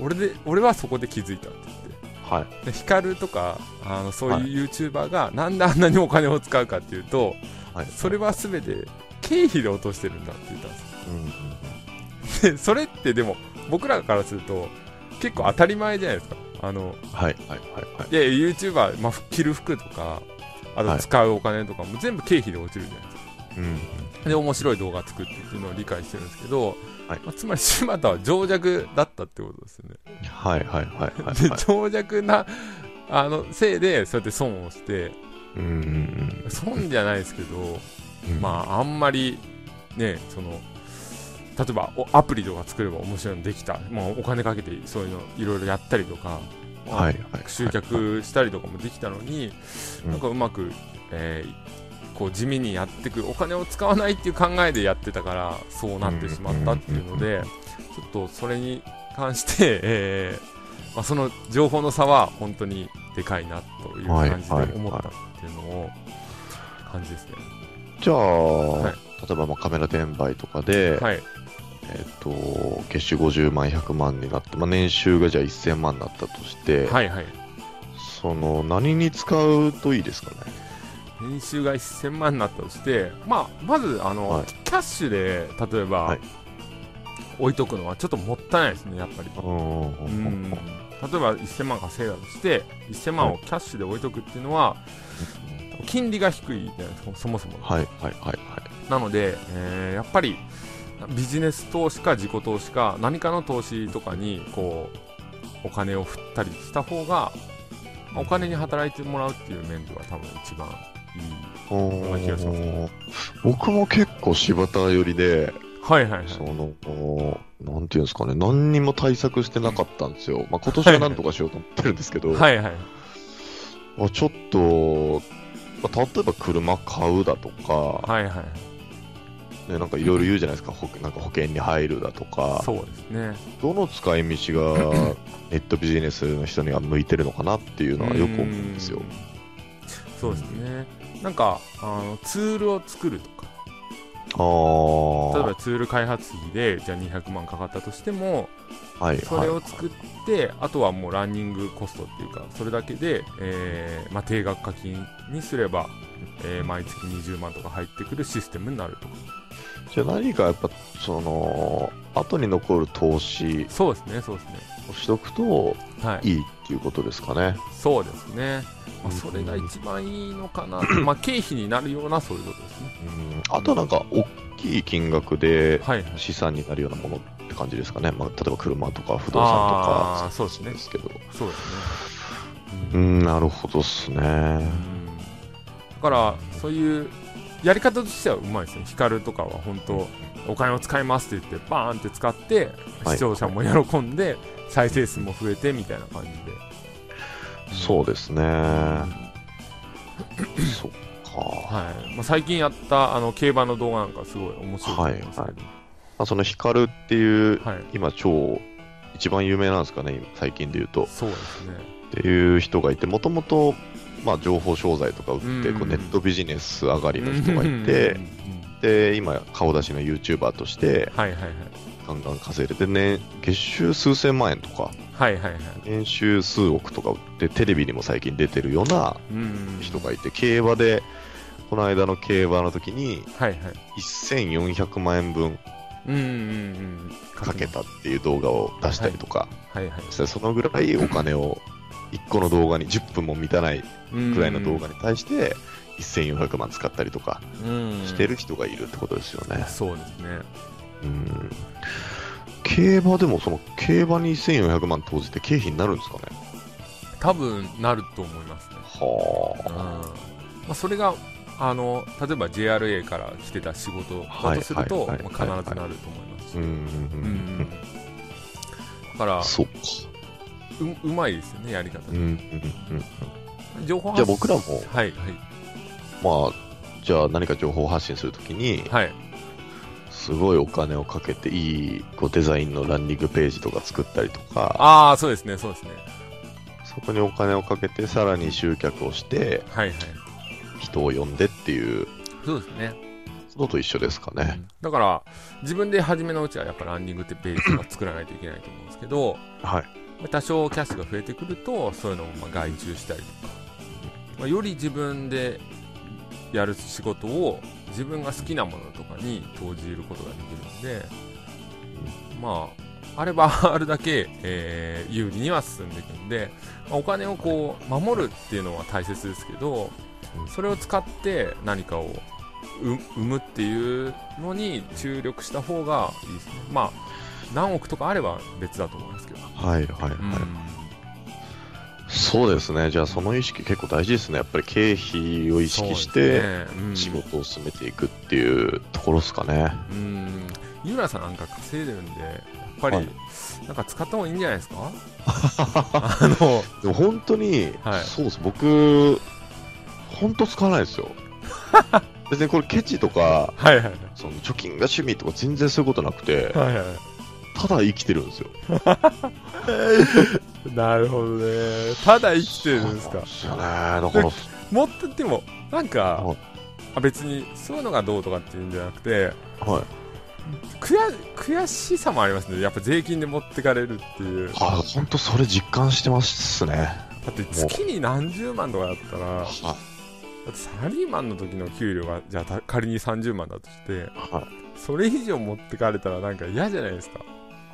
俺で俺はそこで気づいたって言ってはい。でヒカルとかあのそういう YouTuber がなんであんなにお金を使うかっていうと、はい。それは全て経費で落としてるんだって言ったんですよ。うんうんでそれってでも僕らからすると結構当たり前じゃないですか。あのはいはいはいはい。いやいや YouTuber、まあ、着る服とかあとはい。使うお金とかも全部経費で落ちるじゃないですか、うんで面白い動画作ってっていうのを理解してるんですけど、はいまあつまり柴田は情弱だったってことですよね、はいはいはいはいではい。情弱なあのせいでそうやって損をしてうんうん損じゃないですけど、うん。まああんまりねその例えばおアプリとか作れば面白いのできた、まあ、お金かけてそういうのいろいろやったりとか、まあはいはい。集客したりとかもできたのに、うんなんかうまく、えーこう地味にやっていくお金を使わないっていう考えでやってたからそうなってしまったっていうので、ちょっとそれに関して、[LAUGHS] えーまあ、その情報の差は本当にでかいなという感じではい思ったっていうのを感じですね。じゃあ、はい例えばまあカメラ転売とかで、はい、えっと、月収50万、100万になって、まあ、年収がじゃあ1000万になったとして、はい、はい。その何に使うといいですかね？年収が1000万になったとして、まあ、まずあの、はい。キャッシュで例えば、はい。置いとくのはちょっともったいないですねやっぱり。例えば1000万稼いだとして1000万をキャッシュで置いとくっていうのは金利が低いじゃないですかそもそも。はいはいはいはい。なので、えーやっぱりビジネス投資か自己投資か何かの投資とかにこうお金を振ったりした方がまあお金に働いてもらうっていう面では多分一番いいお気がしますー僕も結構柴田寄りで、はいはいはい。その、おなんていうんですかね、何にも対策してなかったんですよ。まあ今年は何とかしようと思ってるんですけど、はいはい。まあちょっと、まあ、例えば車買うだとか、はいはい。ね、なんかいろいろ言うじゃないですか、ほなんか保険に入るだとか、そうですね。どの使い道が [CLEARS THROAT] ネットビジネスの人には向いてるのかなっていうのはよく思うんですよ。う。ん。そうですねなんかあのツールを作るとか。例えばツール開発費でじゃあ200万かかったとしてもはいそれを作って、あとはもうランニングコストっていうかそれだけで、えーまあ、定額課金にすれば、えー毎月20万とか入ってくるシステムになるとか。じゃあ何かやっぱ、その、後に残る投資そうですねそうですね。をしとくとはい。いいっていうことですかね。そうですね、まあ、うん。それが一番いいのかな。[CLEARS THROAT] まあ経費になるようなそういうことですね。うん。あとなんか、大きい金額ではいはい。資産になるようなものって感じですかね。まあ、例えば車とか不動産とか、そうですね。ですけど。そうですね、ううんん、なるほどっすね。うん。だからそういうやり方としてはうまいですね。光とかは本当お金を使いますって言ってバーンって使ってはい。視聴者も喜んで再生数も増えてみたいな感じで。そうですね。そっか。はい。まあ、最近やったあの競馬の動画なんかすごい面白いと思いますけど。はいまあ、その光っていう、はい。今超、一番有名なんですかね、今最近で言うと。そうですね。っていう人がいて、もともと、まあ、情報商材とか売って、うん。こうネットビジネス上がりの人がいうん。てうん、うん。で、今、顔出しの YouTuber として、はいはいはいガンガン稼いでて、ね、月収数千万円とか、はいはいはい。年収数億とか売って、テレビにも最近出てるようなうん。人がいて、競馬で、この間の競馬の時に、はいはい。1400万円分かけたっていう動画を出したりとか、はいはいそしてそのぐらいお金を1個の動画に10分も満たないくらいの動画に対して1400万使ったりとかしてる人がいるってことですよね。そうですねうん。競馬でもその競馬に1400万投じて経費になるんですかね？多分なると思いますね。はうん。まあ、それがあの例えば JRA から来てた仕事だとすると、はいはいはいまあ必ずなると思います。し、うんうんだからそうか。ううまいですよねやり方、うんうんうん情報じゃあ僕らもはいまあ、じゃあ何か情報発信するときに、はいはいすごいお金をかけていいこうデザインのランニングページとか作ったりとか、ああそうですねそうですね。そこにお金をかけてさらに集客をしてはいはい。人を呼んでっていう。そうですね、のと一緒ですかね。だから自分で初めのうちはやっぱランニングってページとか作らないといけないと思うんですけどはい。まあ多少キャッシュが増えてくるとそういうのをまあ外注したりとか、まあ、より自分でやる仕事を自分が好きなものとかに投じることができるんで、まああれば [LAUGHS] あるだけ、えー有利には進んでいくんで、まあお金をこう守るっていうのは大切ですけどうんそれを使って何かを生生むっていうのに注力した方がいいですね。まあ何億とかあれば別だと思いますけど、はいはいはい。うんそうですね。じゃあその意識結構大事ですね。やっぱり経費を意識して仕事を進めていくっていうところですかね。うん井浦さんなんか稼いでるんでやっぱり、はいなんか使った方がいいんじゃないですか？あのでも本当に、はいそうです。僕、本当使わないですよ。[LAUGHS] 別にこれケチとか、はいはいはいその貯金が趣味とか全然そういうことなくて、はいはいただ生きてるんですよ。[LAUGHS] なるほどねただ生きてるんですかそうなんですよね。だから、もっとでもなんかはいあ別にそういうのがどうとかっていうんじゃなくてはい。悔悔しさもありますねやっぱ税金で持ってかれるっていうだあ、本当それ実感してますね。って月に何十万とかだったらだはってサラリーマンの時の給料がじゃあた仮に30万だとしてはい。それ以上持ってかれたらなんか嫌じゃないですか。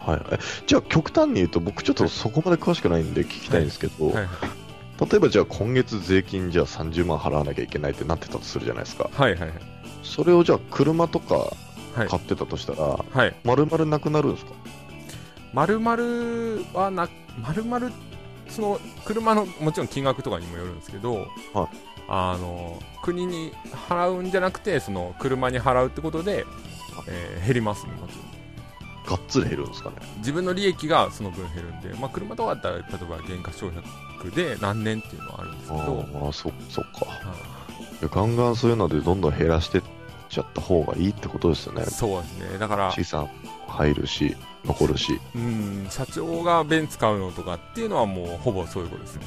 はい。えじゃあ、極端に言うと、僕ちょっとそこまで詳しくないんで聞きたいんですけど、はいはい。例えばじゃあ今月税金じゃあ30万払わなきゃいけないってなってたとするじゃないですか。はいはいはい。それをじゃあ車とかはい買ってたとしたら、はい。丸々なくなるんですか？まるまるはな、まるまる、その、車の、もちろん金額とかにもよるんですけど、はいあの、国に払うんじゃなくて、その、車に払うってことで、えー減りますね、もちろん。がっつり減るんですかね。自分の利益がその分減るんで、まあ、車とかだったら、例えば減価償却で何年っていうのはあるんですけど、ああ、そそっか。はいやガンガンそういうのでどんどん減らしてっちゃった方がいいってことですよね。そうですね。だから、資産入るし、残るし。うん、社長がベンツ買うのとかっていうのはもうほぼそういうことですね。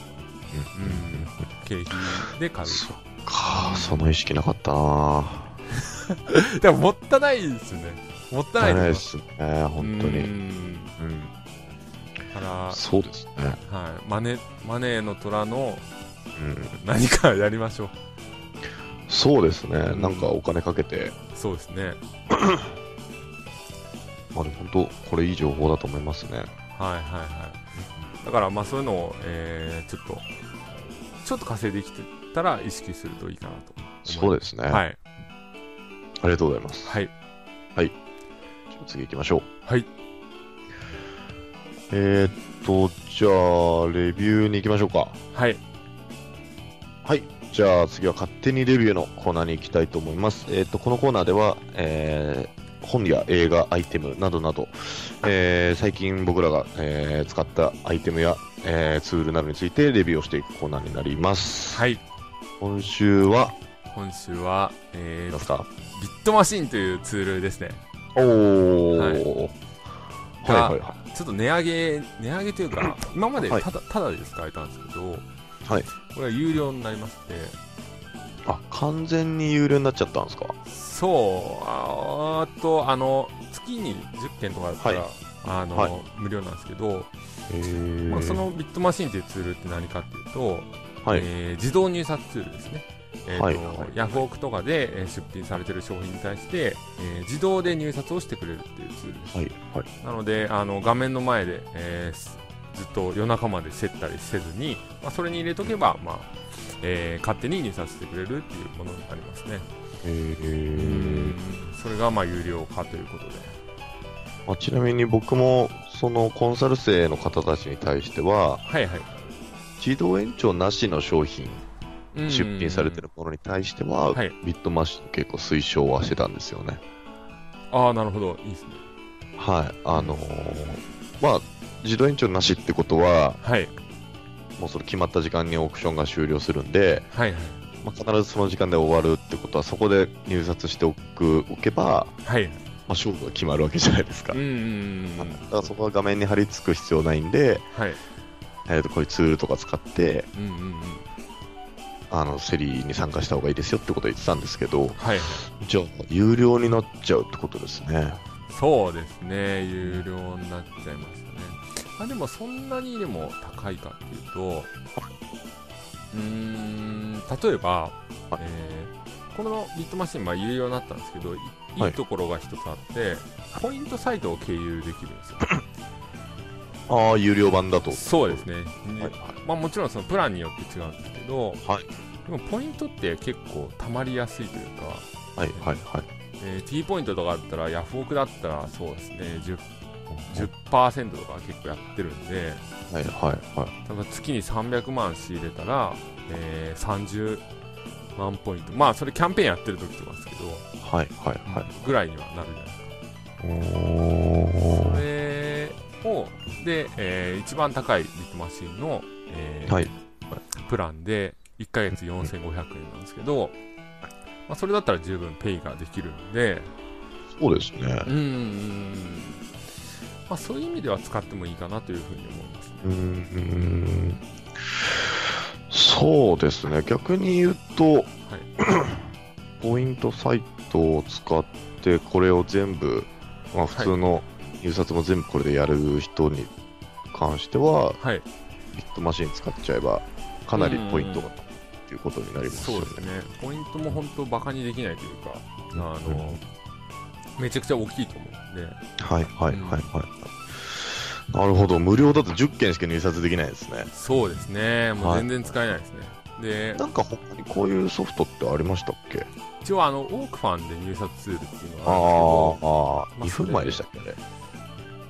うん。経費で買う。そっか、その意識なかったな [LAUGHS] でももったいないですよね。もったいないでですすね、本当に。ううんから、そうですね。はい。マネ、マネーの虎のうん、何かやりましょう。そうですね、うんなんかお金かけて、そうですね。[CLEARS THROAT] まあ、でも本当、これいい情報だと思いますね。はいはいはい。だからまあそういうのを、えー、ちょっと、ちょっと稼いできてたら意識するといいかなと。そうですね。はい。ありがとうございます。はい。じゃあ次行きましょう。はい。えー、っと、じゃあ、レビューに行きましょうか。はい。はい。じゃあ次は勝手にレビューのコーナーに行きたいと思います。えーっと、このコーナーでは、えー本や映画、アイテムなどなど、えー最近僕らが、えー使ったアイテムや、えーツールなどについてレビューをしていくコーナーになります。はい。今週は、今週は、えー、何ですか？ビットマシンというツールですね。おー。はい。はいはいはちょっと値上げ、値上げというか、今まではい。ただ、ただで使えたんですけど、はい。これは有料になりまして、い。あ、完全に有料になっちゃったんですか？そう、ああと、あの、月に10件とかだったら、はい。あの、はい。無料なんですけど、まあ、そのビットマシンというツールって何かっていうと、はい。えー自動入札ツールですね。えーとはいはいヤフオクとかでえー出品されてる商品に対して、えー自動で入札をしてくれるっていうツールです。はい。はい。なのであの画面の前で、えーすずっと夜中まで競ったりせずに、まあ、それに入れとけば、まあえー勝手に入札してくれるっていうものになりますね。へうーんそれがまあ有料化ということで。まあ、ちなみに僕も、そのコンサル生の方たちに対しては、はいはい。自動延長なしの商品、うん出品されてるものに対しては、はいビットマシン結構推奨はしてたんですよね。ああ、なるほど。いいですね。はい。あのーまあ、自動延長なしってことは、はい。もうその決まった時間にオークションが終了するんで、はいはい。まあ、必ずその時間で終わるってことは、そこで入札しておくおけば、はい。まあ、勝負が決まるわけじゃないですか。うんうんうんうん。だからそこは画面に貼り付く必要ないんで、はい。えー、とこういうツールとか使って、うんうんうん。あの、セリに参加した方がいいですよってことを言ってたんですけど、はい。じゃあ、有料になっちゃうってことですね。そうですね、有料になっちゃいましたね。まあ、でもそんなにでも高いかっていうと、うーん、例えば、はいえーこのビットマシン、まあ、有料になったんですけど、いいはいいところが一つあって、ポイントサイトを経由できるんですよ。ああ、有料版だと。そうですね。ではいまあ、もちろんそのプランによって違うんですけど、はいでもポイントって結構たまりやすいというか、はい、はい、はい。えー T ポイントとかあったら、ヤフオクだったらそうですね、10 10%とか結構やってるんで、はい、はい、はい。だから月に300万仕入れたら、えー30万ポイント、まあそれキャンペーンやってる時とかですけど、はい、はい、はい。ぐらいにはなるじゃないですか。おそれを、で、えー一番高いビットマシンの、えーはいプランで1ヶ月4500円なんですけど、まあ、それだったら十分ペイができるんで、そうですね。うーん、まあ、そういう意味では使ってもいいかなというふうに思いますね。うーん。そうですね。逆に言うと、[CLEARS THROAT] ポイントサイトを使って、これを全部、まあ、普通の入札も全部これでやる人に関しては、はい、ビットマシン使っちゃえば、かなりポイントがっていうことになりますよね。そうですね、ポイントも本当、バカにできないというか、あのめちゃくちゃ大きいと思うんで、はいはいはいはい。なるほど。無料だと10件しか入札できないですね。そうですね、もう全然使えないですね。で、なんか他にこういうソフトってありましたっけ？一応あの、オークファンで入札ツールっていうのがあるんですけど、ああ、まあ2分前でしたっけね。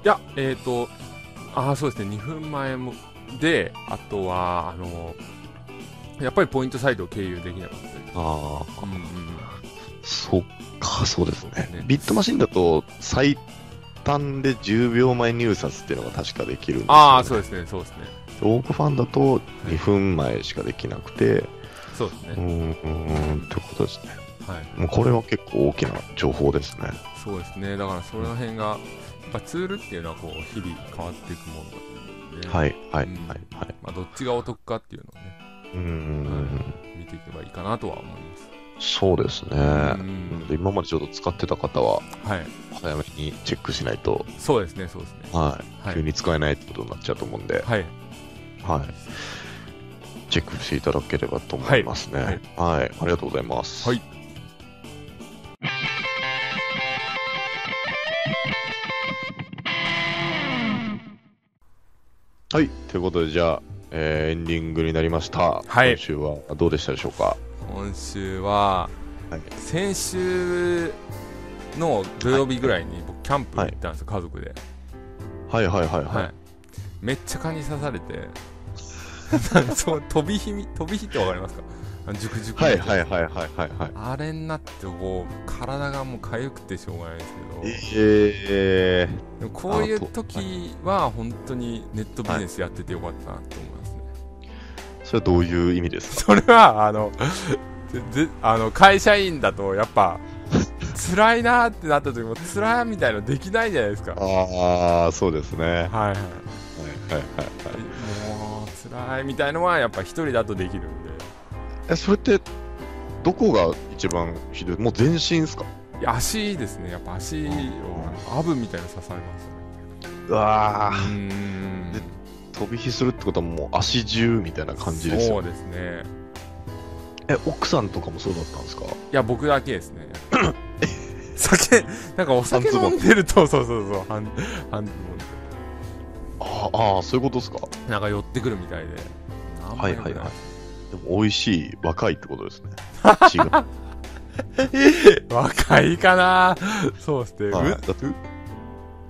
いや、えっ、と、ああ、そうですね、2分前も、で、あとは、あの、やっぱりポイントサイトを経由できなかったりああ、うんうん、そっか、そうですねねビットマシンだと最短で10秒前入札っていうのが確かできるんですよ、ね。ああ、そうですね、そうですね。オークファンだと2分前しかできなくて、そうですね。うーん、うーんってことですね。はい。もうこれは結構大きな情報ですね。そうですね。だからその辺が、やっぱツールっていうのはこう、日々変わっていくものだと思うんで、はい、はい、うんはい、はい。まあ、どっちがお得かっていうのをね、うーん、見ていけばいいかなとは思います。そうですね。うん今までちょっと使ってた方は、はい。早めにチェックしないと、そうですね、そうですね。はい、はい急に使えないってことになっちゃうと思うんで、はい。はい。チェックしていただければと思いますね。はい。ありがとうございます。はい。はい。ということで、じゃあ、えーエンディングになりました。はい今週はどうでしたでしょうか？今週は、はい先週の土曜日ぐらいに僕キャンプ行ったんですよ、家族で、はいはいはいはい。はいめっちゃ蚊に刺されて [LAUGHS] そう飛び火み飛び火ってわかりますか？あのジュクジュクはいはいはいはいはい。はい。あれになってこう体がもう痒くてしょうがないんですけえどでもこういう時は本当にネットビジネスやっててよかったなって思いますね、ー、それはどういう意味ですか？それはあのあの会社員だとやっぱ辛いなってなった時も辛いみたいのできないじゃないですか。ああ、そうですね。はいはい。はいはいはいはい。もう辛いみたいのはやっぱ一人だとできるんでえ、それって、どこが一番ひどい？もう全身ですか？足ですね。やっぱ足をアブみたいな刺されまうわしたねうーん。で飛び火するってことはもう足中みたいな感じですよそうですね。え、奥さんとかもそうだったんですか？いや僕だけですね。[CLEARS THROAT] 酒なんかお酒飲んでるとそうそうそう半半ズあーあー、そういうことですか？ボンなんか寄ってくるみたいで。はいはいはい。でも美味しい、若いってことですね。[LAUGHS] 血が。若いかなそうですね、はいだって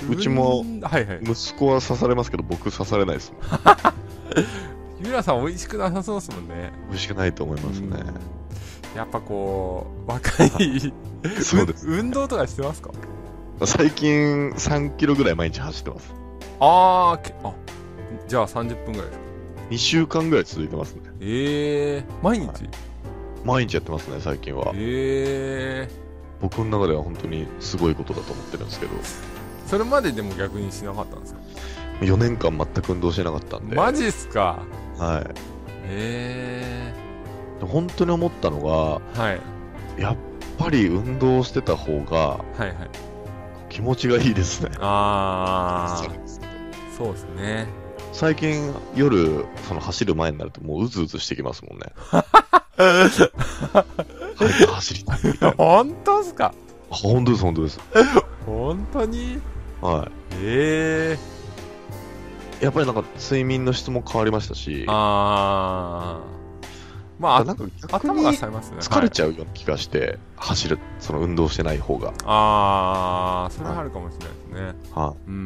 うちもうんはいはい息子は刺されますけど、僕刺されないですもん。[LAUGHS] ゆらさん美味しくなさそうですもんね美味しくないと思いますね。やっぱこう若い [LAUGHS] そうです。運動とかしてますか？最近3キロぐらい毎日走ってます。あーけあじゃあ30分ぐらいですか2週間ぐらい続いてますね。ええー、毎日、はい。毎日やってますね、最近は。ええ僕の中では本当にすごいことだと思ってるんですけど、ー、それまででも逆にしなかったんですか？4年間全く運動してなかったんで、マジっすか？はい。えで本当に思ったのが、えー、はい。やっぱり運動してた方がはいはい。気持ちがいいですね。ああ [LAUGHS] そうですね最近夜、その走る前になるともううずうずしてきますもんね。[LAUGHS] 早く走りたいみたいな。本当っすか？あ本当です、本当です。本当に？はええい。やっぱりなんか睡眠の質も変わりましたし、ああまあなんか逆頭がに冴えますね疲れはいちゃうような気がして、走る、その運動してない方が。ああそれはあるかもしれないですねはい。うん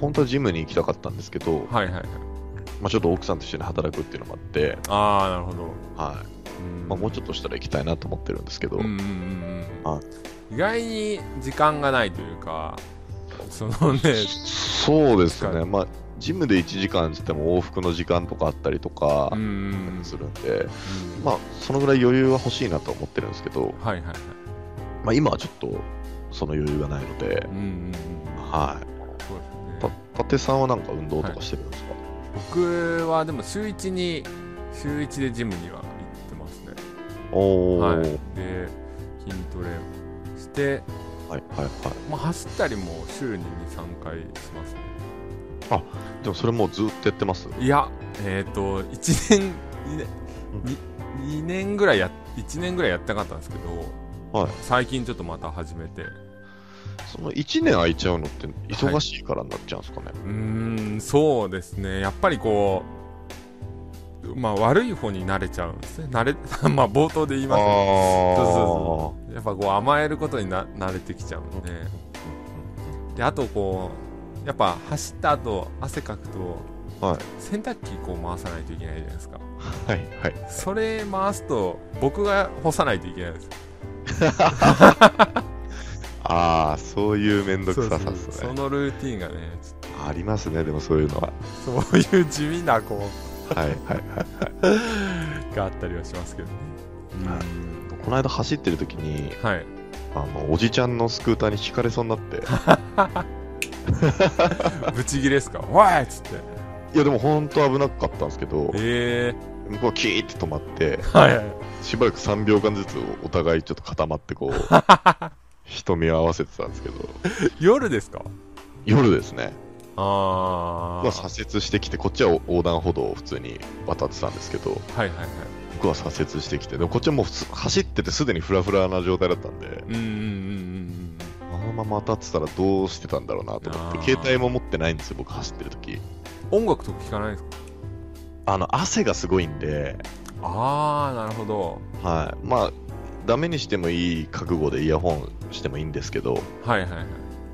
本当はジムに行きたかったんですけど、はいはいはい。まあ、ちょっと奥さんと一緒に働くっていうのもあって、ああなるほど。はい。うん。まあ、もうちょっとしたら行きたいなと思ってるんですけど、うんうんうんうん。は意外に時間がないというかそのねそうですね、まあ、ジムで1時間しても往復の時間とかあったりとかするんで、うん。まあ、そのぐらい余裕は欲しいなと思ってるんですけど、はいはいはい。まあ、今はちょっとその余裕がないのでう、んうんうん。はい。そうですたねたてさんはなんか運動とかしてるんですか、僕はでも週1に週1でジムには行ってますね。おー、はい。はい、で筋トレをして、はいはいまあ、走ったりも週に23回しますね。でもそれもうずっとやってます？いやえっ、と1年2年 2, 年ぐらいや1年ぐらいやってなかったんですけど、はい。最近ちょっとまた始めてその1年空いちゃうのって忙しいからになっちゃうんですかね。うーんそうですねやっぱりこうまあ悪い方に慣れちゃうんですね慣れ [LAUGHS] まあ冒頭で言いましたけどそうそうそうやっぱこう甘えることにな慣れてきちゃうんでであとこうやっぱ走った後汗かくとはい。洗濯機こう回さないといけないじゃないですかはい。はい。それ回すと僕が干さないといけないんです [LAUGHS] ああ、そういうめんどくささっすね。そのルーティンがねちありますね、でもそういうのは。そういう地味なこはい。はい。はい。う [LAUGHS] があったりはしますけどねうんこの間走ってる時に、はいあの、おじちゃんのスクーターに引かれそうになって、[LAUGHS] ブチギレですか？おいっつっていやでも本当危なかったんですけど、え向こうはキーって止まって、えはいはいしばらく3秒間ずつお互いちょっと固まってこう、[LAUGHS] 瞳を合わせてたんですけど、[LAUGHS] 夜ですか？夜ですね、ああ僕は左折してきて、こっちは横断歩道を普通に渡ってたんですけど、はいはいはい。僕は左折してきて、でもこっちはもう走っててすでにフラフラな状態だったんで、うんうんうんうんあのまま当たってたらどうしてたんだろうなと思って、携帯も持ってないんですよ、僕走ってる時。うん音楽とか聞かないですか？あの、汗がすごいんで、ああなるほど。はい。まあ、ダメにしてもいい覚悟でイヤホンしてもいいんですけど、はいはいはい。ま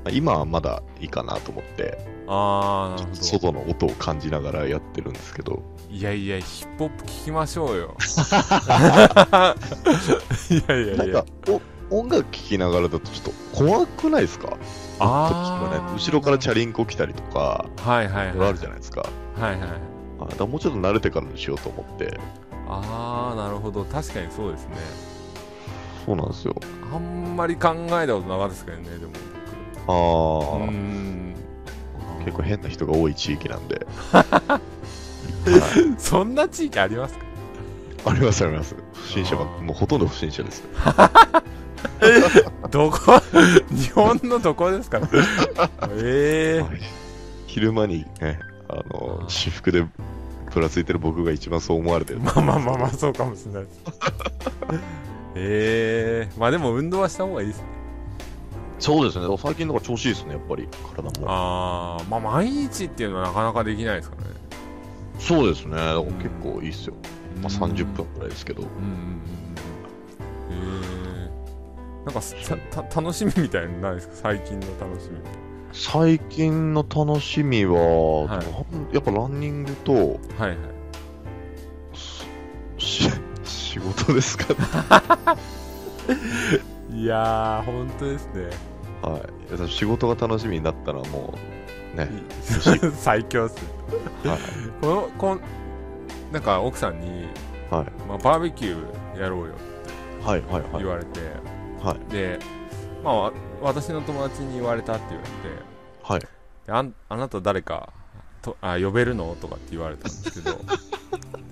あ今はまだいいかなと思って、ああなるほど。外の音を感じながらやってるんですけど、いやいやヒップホップ聞きましょうよ。[LAUGHS] いやいやいや。なんかお音楽聴きながらだとちょっと怖くないですか？あ後ろからチャリンコ来たりとか、はいはいはい。あるじゃないですか。はいはいあだもうちょっと慣れてからにしようと思って、ああなるほど。確かにそうですねそうなんですよ。あんまり考えたことなかったですけどねでもああ、結構変な人が多い地域なんで。[LAUGHS] そんな地域ありますか？ありますあります。不審者はもうほとんど不審者です [LAUGHS] よ。どこ？[LAUGHS] 日本のどこですか？ええ昼間にね、あの私服でぶらついてる僕が一番そう思われてる。まあまあまあまあそうかもしれないですええまあでも運動はした方がいいですね。そうですね。最近だから調子いいですね、やっぱり、体も。ああまあ毎日っていうのはなかなかできないですからね。そうですね。結構いいっすよ。まあ、うん30分くらいですけど。うんうんうんうん。ええなんかすたた楽しみみたいなのないですか？最近の楽しみ。最近の楽しみは、はい。やっぱランニングと、はいはい。し仕事ですかね。[LAUGHS] いやー本当ですねはい。仕事が楽しみになったらもう、ね。[LAUGHS] 最強っすねはい。このこんなんか奥さんに、はい。まあ、バーベキューやろうよはい。はい。はい言。われて、はい。で、まあ、わ私の友達に言われたって言われてはい。であんあなた誰かとあ呼べるの？とかって言われたんですけど [LAUGHS]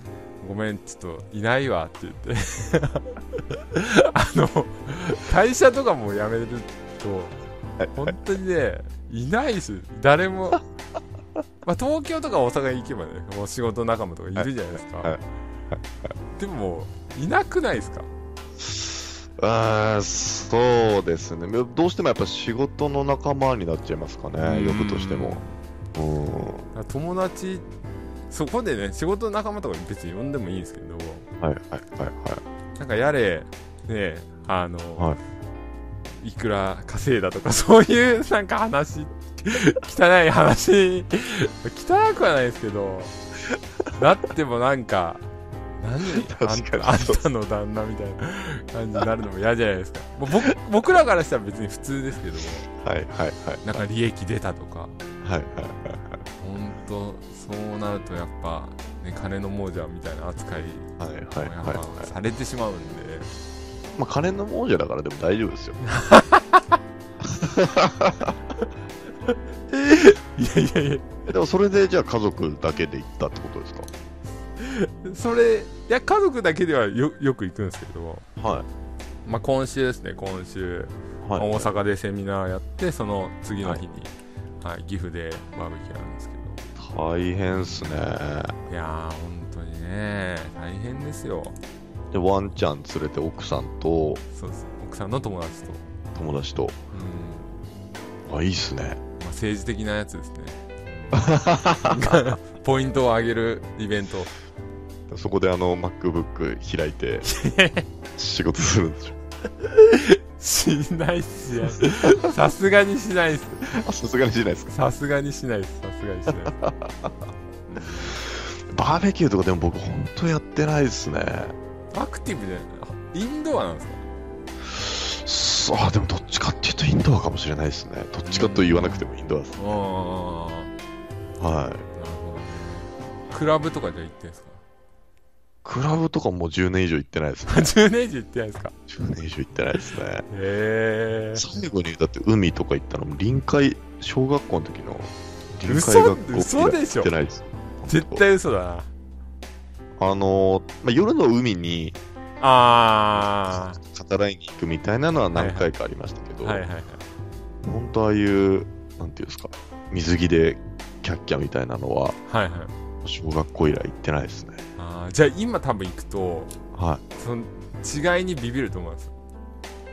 ごめんちょっといないわって言って。[LAUGHS] あの会社とかも辞めると本当にねいないです誰も。[LAUGHS] まあ東京とか大阪に行けばねもう仕事仲間とかいるじゃないですか、でもいなくないですか？あーそうですね。どうしてもやっぱ仕事の仲間になっちゃいますかね、うん。呼ぶとしても。うん。友達そこでね仕事の仲間とか別に呼んでもいいんですけど。はいはいはいなんかやれねあの、、はい。くら稼いだとか [LAUGHS] そういうなんか話汚い話。汚くはないですけど。なってもなんか何？あんたあんたの旦那みたいな感じになるのも嫌じゃないですか。もう僕僕らからしたら別に普通ですけど。はいはいはい。なんか利益出たとか。はいはいはい。本当そうなるとやっぱ、ね、金の亡者みたいな扱いはいはいもはい。やっはいぱされてしまうんで、まあ金の亡者だからでも大丈夫ですよ。[LAUGHS] いやいやいや。えでもそれでじゃあ家族だけで行ったってことですか？それいや家族だけではよよく行くんですけど、はい。まあ、今週ですね。今週、はい。大阪でセミナーやってその次の日に、はい岐阜でバーベキューなんですけ大変っすね。どいやー本当にね大変ですよで、ワンちゃん連れて奥さんとそうです奥さんの友達と、友達と。あ、いいっすね。まあ、政治的なやつですね。[LAUGHS] ポイントを上げるイベント。そこであの、MacBook 開いて、[LAUGHS] 仕事するんでしょ。しないっすやん。さすがにしないっす。あ、さすがにしないですか？さすがにしないっす。さすがにしないっ [LAUGHS] バーベキューとかでも僕、本当やってないですね。す。アクティブで、あインドアなんですか？そう、あ、でもどっちかっていうとインドアかもしれないですね。どっちかと言わなくてもインドアです。ああ、はい。なるほどね。クラブとかじゃ行ってんすか？クラブとかもう10年以上行ってないですね。[LAUGHS] 10年以上行ってないですか？10年以上行ってないですね。へえ最後にだって海とか行ったのも臨海、小学校の時の臨海嘘学校嘘でしょ？行ってないです。絶対嘘だな。あのーまあ、夜の海にあ語らいに行くみたいなのは何回かありましたけど、あ。はいはいはい。本当ああいう、なんていうんですか、水着でキャッキャみたいなのは、はいはい。小学校以来行ってないですね。じゃあ今多分行くと、はその違いにビビると思います。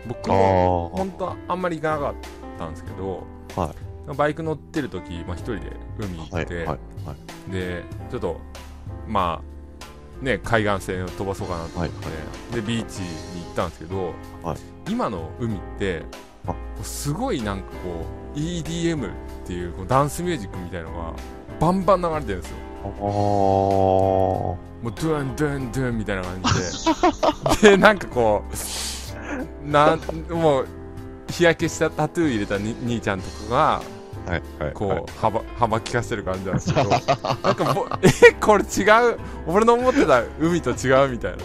僕もあ。本当はあんまり行かなかったんですけど、はバイク乗ってる時、まあ、一人で海行はい。って、はい。はい。でちょっとまあね海岸線を飛ばそうかなと思って、はいでビーチに行ったんですけど、はい今の海ってすごいなんかこう EDM っていうこうダンスミュージックみたいのがバンバン流れてるんですよ。もうドゥンドゥンドゥンみたいな感じで [LAUGHS] でなんかこうなんもう日焼けしたタトゥー入れたに兄ちゃんとかがはい。はい。こう、はい幅幅利かせてる感じなんですけど [LAUGHS] なんかもうえこれ違う？俺の思ってた海と違うみたいな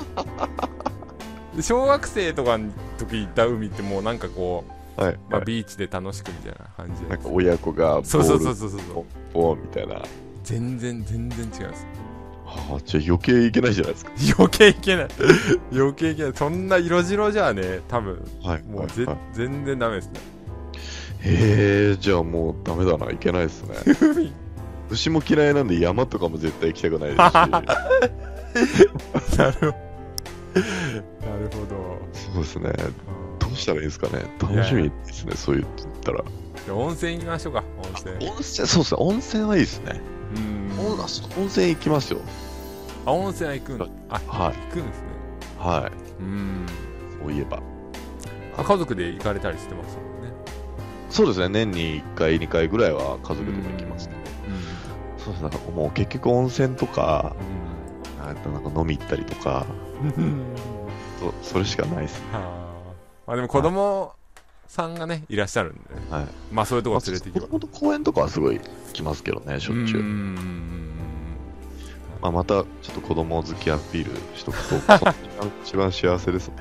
で小学生とかの時行った海ってもうなんかこう、はい。まあ、はいビーチで楽しくみたいな感じでなんか親子がボールそうそうそうそうそうボーンみたいな。全然全然違うんですああ、じゃあ余計いけないじゃないですか。[LAUGHS] 余計いけない [LAUGHS] 余計いけないそんな色白じゃね多分はい。もうぜ、はいはい全然ダメですねへえ、じゃあもうダメだな、いけないですね。海牛も嫌いなんで山とかも絶対行きたくないですし。[LAUGHS] なるほどなるほどそうですね。うんどうしたらいいですかね。楽しみですね、そう言ったら。じゃあ温泉行きましょうか温泉温泉、そうですね。温泉はいいですね。うん温温泉行きますよ。あ温泉は行くんだあはい。行くんですねはうんい。そういえば。あ家族で行かれたりしてますもんねそうですね。年に1回、2回ぐらいは家族でも行きますね。そうですね。なんかもう結局温泉とか、あとなんか飲み行ったりとか、うんそそれしかないですね。はあまあでも子供さんがねいらっしゃるんで。ねはい。まあそういうとこ連れて行けば。子供の公園とかはすごい来ますけどね、しょっちゅう。ん。まあ、また、ちょっと子供好きアピールしとくと、一番幸せですね。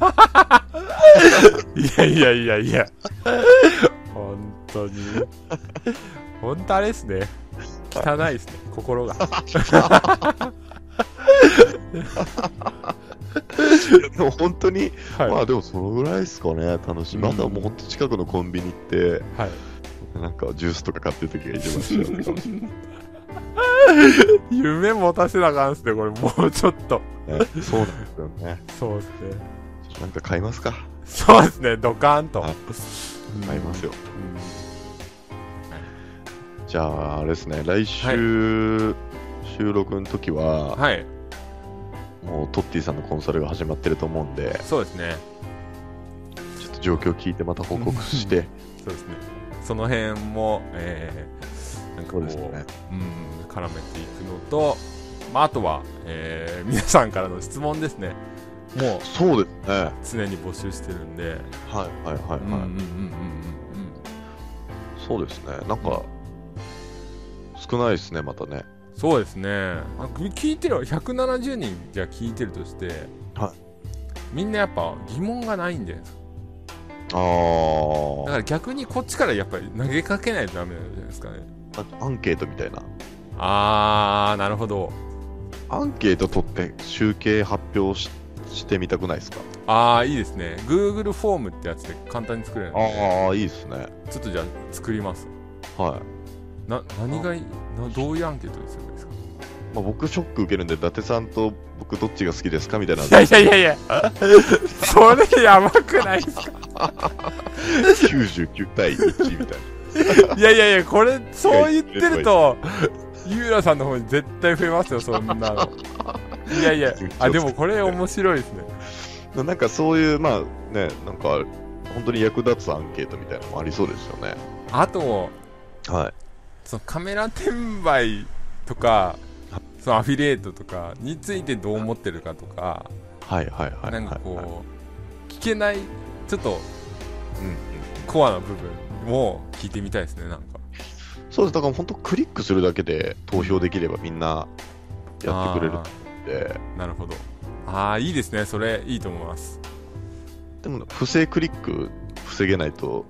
[LAUGHS] いやいやいやいや。本当に。本当あれですね。汚いですね。心が [LAUGHS] [LAUGHS] でも本当に、はい、まあでもそのぐらいですかね、楽しい。うん。まだもう本当近くのコンビニ行って、はい。なんかジュースとか買ってる時が一番幸せかもしれない。[LAUGHS] 夢持たせなあかんっすねこれ。もうちょっと。ねそうなんですよね。そうですね。なんか買いますか？そうですねドカーンと。はい。買いますよ。うん。じゃあ、あれですね、来週、収録の時は、はいもうトッティさんのコンサルが始まってると思うんで、そうですねちょっと状況聞いてまた報告して、そうですねその辺もえー、なんかこうそうね。うん絡めていくのと、まあ、あとは、えー皆さんからの質問ですねもそうですね。う常に募集してるんで、はいはいはいはい。うんうんうんうんうんそうですね。なんか、少ないですね、またね。そうですね。あ聞いてる170人じゃ聞いてるとして、はい。みんなやっぱ疑問がないんじゃないですか。あー。だから逆にこっちからやっぱり投げかけないとダメなんじゃないですかね。アンケートみたいな。あーなるほど。アンケート取って集計発表ししてみたくないですか？ああいいですね。Google フォームってやつで簡単に作れるんで。ああ、いいですね。ちょっとじゃあ作ります。はい。な何がいいなどういうアンケートでするんですかまあ、僕ショック受けるんで、伊達さんと僕どっちが好きですかみたいな。いやいやいやいやそれやばくないですか？99対1みたいいやいやいや、これ、そう言ってると、ゆうらさんの方に絶対増えますよ、そんなの。いやいや、あ、でもこれ面白いですね。なんかそういう、まあね、なんか、本当に役立つアンケートみたいなのもありそうですよね。あと、はい。そのカメラ転売とか、そのアフィリエイトとかについてどう思ってるかとか、はいはいはい。なんかこう、聞けない、ちょっとうんうん。コアな部分も聞いてみたいですね、なんか。そうです。だから本当クリックするだけで投票できればみんなやってくれるあんで、ーなるほど。ああ、いいですね、それいいと思います。でも不正クリック防げないと、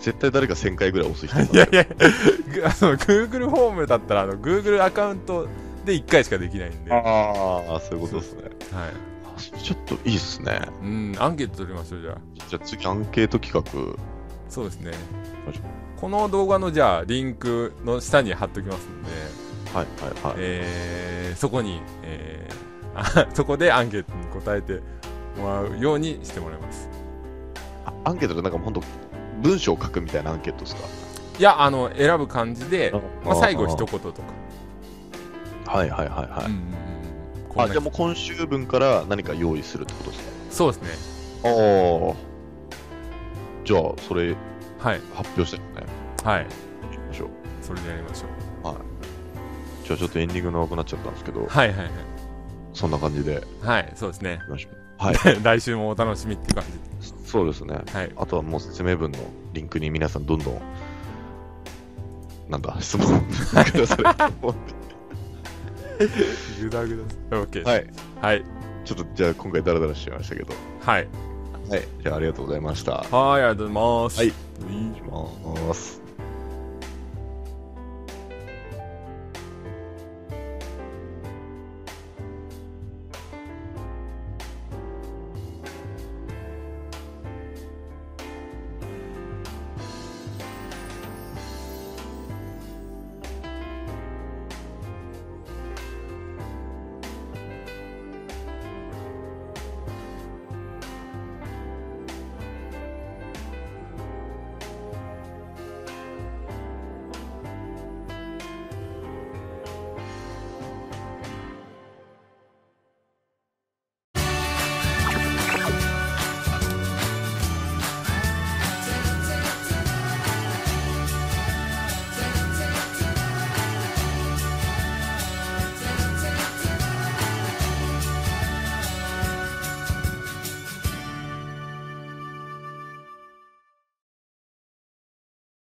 絶対誰か1000回ぐらい押す人いやいや、ぐあの Google フォームだったらあの Google アカウントで1回しかできないんで、はああ、そういうことですね。い。あちょっといいっすね。うん、アンケート取りましょう、じゃあ。じゃあ次アンケート企画。そうですね。この動画のじゃあリンクの下に貼っときますんで、はいはいはい。えーそこに、えーあそこでアンケートに答えてもらうようにしてもらいます。あアンケートでなんか本当文章を書くみたいなアンケートですか？いや、あの、選ぶ感じで、まあ、最後一言とか。はいはいはいはい。うんあ、じゃあもう今週分から何か用意するってことですか？そうですね。ああ。じゃあ、それはい。発表してね。はい。ましょう。それでやりましょう。じゃあちょっとエンディング長くなっちゃったんですけど、はいはいはい。そんな感じではい、そうですね。いきましょう。はい。[LAUGHS] 来週もお楽しみっていう感じそうですね。で。はい。あとはもう説明文のリンクに皆さんどんどん、なんだ、質問 [LAUGHS] くださいと思うんぐだぐだ。OK で。はい。はい。ちょっとじゃあ今回ダラダラしちゃいましたけど。はい。はい。じゃあありがとうございました。はい、ありがとうございます。はいいします。